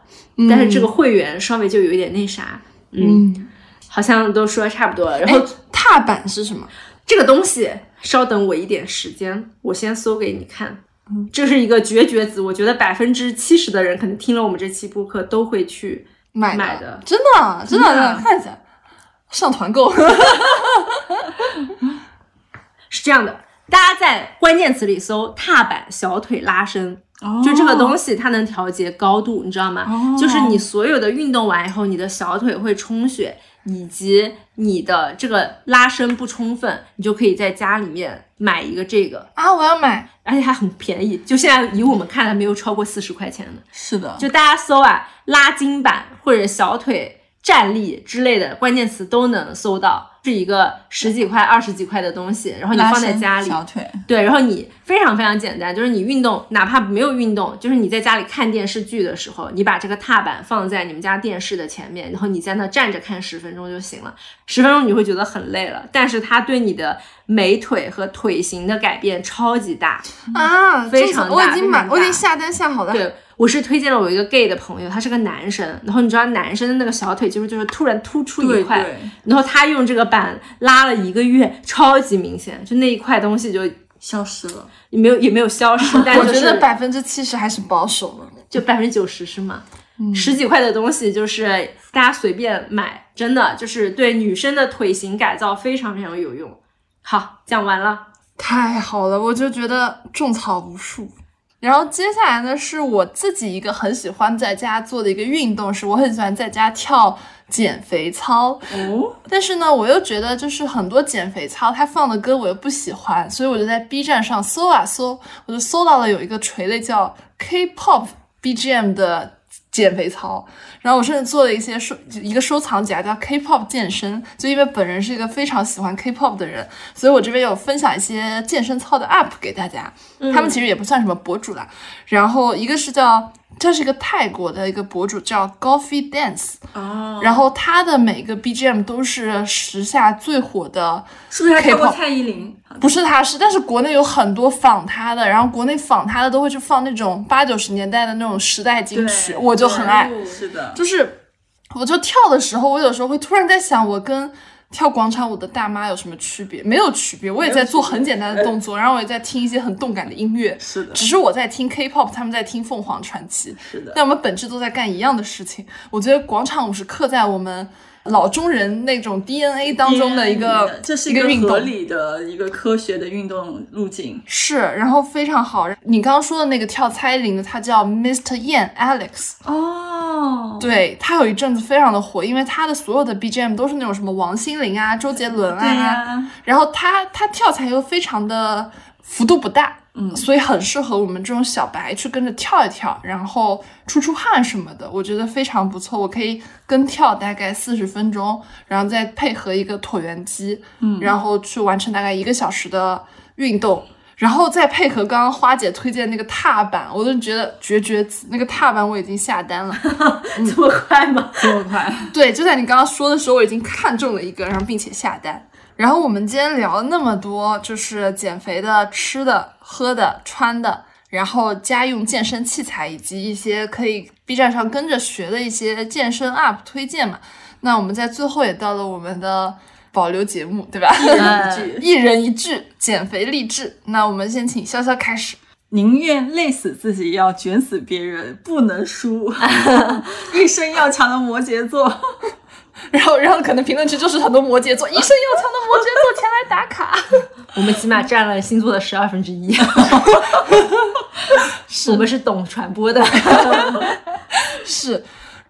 但是这个会员稍微就有一点那啥。嗯，嗯，好像都说差不多了。然后哎，踏板是什么？这个东西，稍等我一点时间，我先搜给你看。这是一个绝绝子，我觉得百分之七十的人可能听了我们这期播客都会去买买的真的，真的，看一下，上团购。是这样的，大家在关键词里搜“踏板小腿拉伸”，就这个东西它能调节高度，你知道吗？哦就是你所有的运动完以后，你的小腿会充血，以及你的这个拉伸不充分，你就可以在家里面买一个这个，啊，我要买，而且还很便宜，就现在以我们看来没有超过四十块钱的。是的，就大家搜啊，拉筋板或者小腿站立之类的关键词都能搜到，是一个十几块、二十几块的东西，然后你放在家里，小腿，对，然后你非常非常简单，就是你运动，哪怕没有运动，就是你在家里看电视剧的时候，你把这个踏板放在你们家电视的前面，然后你在那站着看十分钟就行了。十分钟你会觉得很累了，但是它对你的美腿和腿型的改变超级大。啊，非常大我已经买，我已经下单下好了。对，我是推荐了我一个 gay 的朋友，他是个男生，然后你知道男生的那个小腿就是就是突然突出一块，对对，然后他用这个板拉了一个月，超级明显，就那一块东西就消失了。也没有也没有消失，但是觉得百分之七十还是保守了。就百分之九十是吗？嗯十几块的东西就是大家随便买，真的就是对女生的腿型改造非常非常有用。好，讲完了。太好了，我就觉得种草无数。然后接下来呢，是我自己一个很喜欢在家做的一个运动，是我很喜欢在家跳减肥操。哦，但是呢，我又觉得就是很多减肥操它放的歌我又不喜欢，所以我就在 B 站上搜啊搜，我就搜到了有一个垂类叫 K-pop BGM 的减肥操，然后我甚至做了一些收一个收藏夹叫 K-pop 健身，就因为本人是一个非常喜欢 K-pop 的人，所以我这边有分享一些健身操的 UP 给大家，他们其实也不算什么博主啦，然后一个是叫。这是一个泰国的一个博主叫 Golfy Dance，哦，然后他的每个 BGM 都是时下最火的，是不是还跳过蔡依林？不是他是，但是国内有很多仿他的，然后国内仿他的都会去放那种八九十年代的那种时代金曲，我就很爱。是的，就是我就跳的时候，我有时候会突然在想，我跟跳广场舞的大妈有什么区别？没有区别，我也在做很简单的动作，然后我也在听一些很动感的音乐。是的，只是我在听 K-pop，他们在听凤凰传奇。是的。但我们本质都在干一样的事情。我觉得广场舞是刻在我们老中人那种 DNA 当中的一个这是个一运动。合理的一个科学的运动路径。是，然后非常好。你刚刚说的那个跳蔡依林的，他叫 Mr. Yan Alex，哦，对他有一阵子非常的火，因为他的所有的 BGM 都是那种什么王心凌啊、周杰伦对啊，呀，然后他他跳起来又非常的幅度不大，嗯，所以很适合我们这种小白去跟着跳一跳，然后出出汗什么的，我觉得非常不错。我可以跟跳大概四十分钟，然后再配合一个椭圆机，嗯，然后去完成大概一个小时的运动。然后再配合刚刚花姐推荐那个踏板，我都觉得绝绝子。那个踏板我已经下单了，这么快吗？这么快？对，就在你刚刚说的时候，我已经看中了一个，然后并且下单。然后我们今天聊了那么多，就是减肥的、吃的、喝的、穿的，然后家用健身器材，以及一些可以 B 站上跟着学的一些健身 UP 推荐嘛。那我们在最后也到了我们的保留节目，对吧？一句 一人一句减肥励志。那我们先请潇潇开始。宁愿累死自己，也要卷死别人，不能输。一生要强的摩羯座，然后然后可能评论区就是很多摩羯座，一身要强的摩羯座前来打卡。我们起码占了星座的十二分之一，我们是懂传播的。是，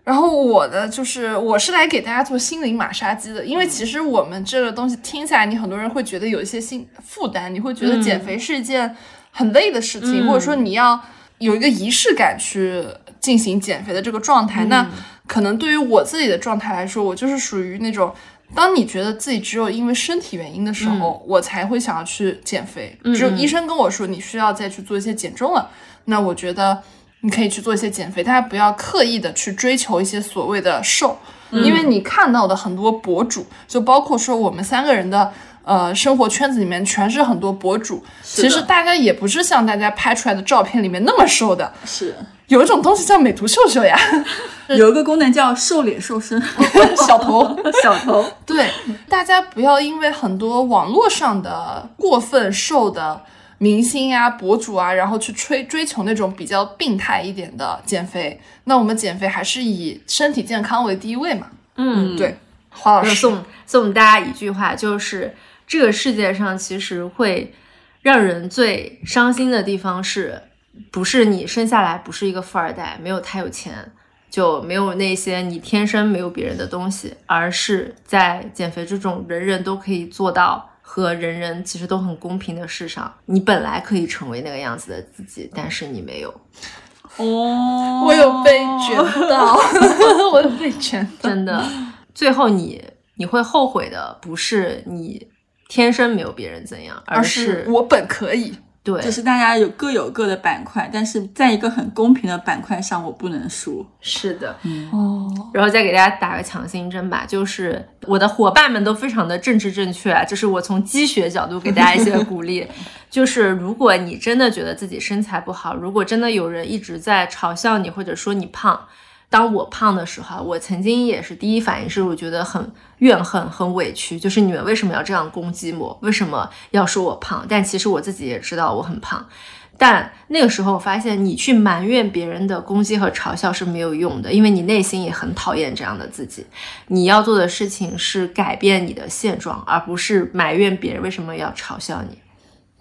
然后我的就是我是来给大家做心灵马杀鸡的，因为其实我们这个东西听下来，你很多人会觉得有一些心负担，你会觉得减肥是一件很累的事情，或者说你要有一个仪式感去进行减肥的这个状态。那可能对于我自己的状态来说，我就是属于那种。当你觉得自己只有因为身体原因的时候，我才会想要去减肥。只有医生跟我说你需要再去做一些减重了，那我觉得你可以去做一些减肥，大家不要刻意的去追求一些所谓的瘦，因为你看到的很多博主，就包括说我们三个人的呃生活圈子里面，全是很多博主，其实大家也不是像大家拍出来的照片里面那么瘦的，是有一种东西叫美图秀秀呀。有一个功能叫瘦脸瘦身，小头 小头。对，大家不要因为很多网络上的过分瘦的明星啊、博主啊，然后去追追求那种比较病态一点的减肥。那我们减肥还是以身体健康为第一位嘛？嗯，对。华老师送送大家一句话，就是这个世界上其实会让人最伤心的地方，是不是你生下来不是一个富二代，没有太有钱。就没有那些你天生没有别人的东西，而是在减肥这种人人都可以做到和人人其实都很公平的事上，你本来可以成为那个样子的自己，但是你没有。哦，我有被卷到 我有被卷，真的。最后你你会后悔的，不是你天生没有别人怎样，而是我本可以。对，就是大家有各有各的板块，但是在一个很公平的板块上，我不能输。是的，哦，然后再给大家打个强心针吧，就是我的伙伴们都非常的政治正确，就是我从积学角度给大家一些鼓励。就是如果你真的觉得自己身材不好，如果真的有人一直在嘲笑你，或者说你胖。当我胖的时候，我曾经也是第一反应是我觉得很怨恨、很委屈，就是你们为什么要这样攻击我？为什么要说我胖？但其实我自己也知道我很胖。但那个时候我发现，你去埋怨别人的攻击和嘲笑是没有用的，因为你内心也很讨厌这样的自己。你要做的事情是改变你的现状，而不是埋怨别人为什么要嘲笑你。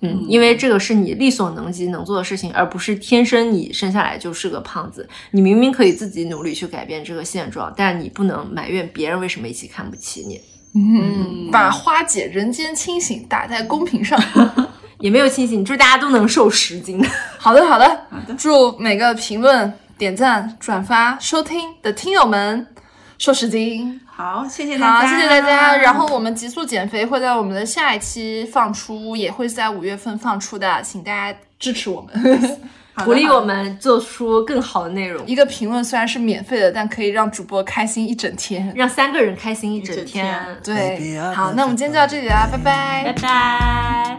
嗯，因为这个是你力所能及能做的事情，而不是天生你生下来就是个胖子。你明明可以自己努力去改变这个现状，但你不能埋怨别人为什么一起看不起你。嗯，把花姐人间清醒打在公屏上，也没有清醒，祝大家都能瘦十斤。好的，好的，好的，祝每个评论、点赞、转发、收听的听友们瘦十斤。好，谢谢大家，谢谢大家。然后我们极速减肥会在我们的下一期放出，也会在五月份放出的，请大家支持我们，鼓励我们做出更好的内容。一个评论虽然是免费的，但可以让主播开心一整天，让三个人开心一整天。对，好，那我们今天就到这里啦，拜拜，拜拜。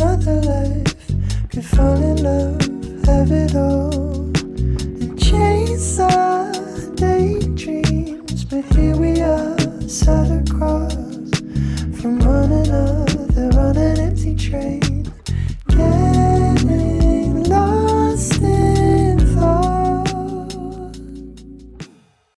another life. Could fall in love, have it all, and chase our daydreams. But here we are, sat across from one another on an empty train, getting lost in.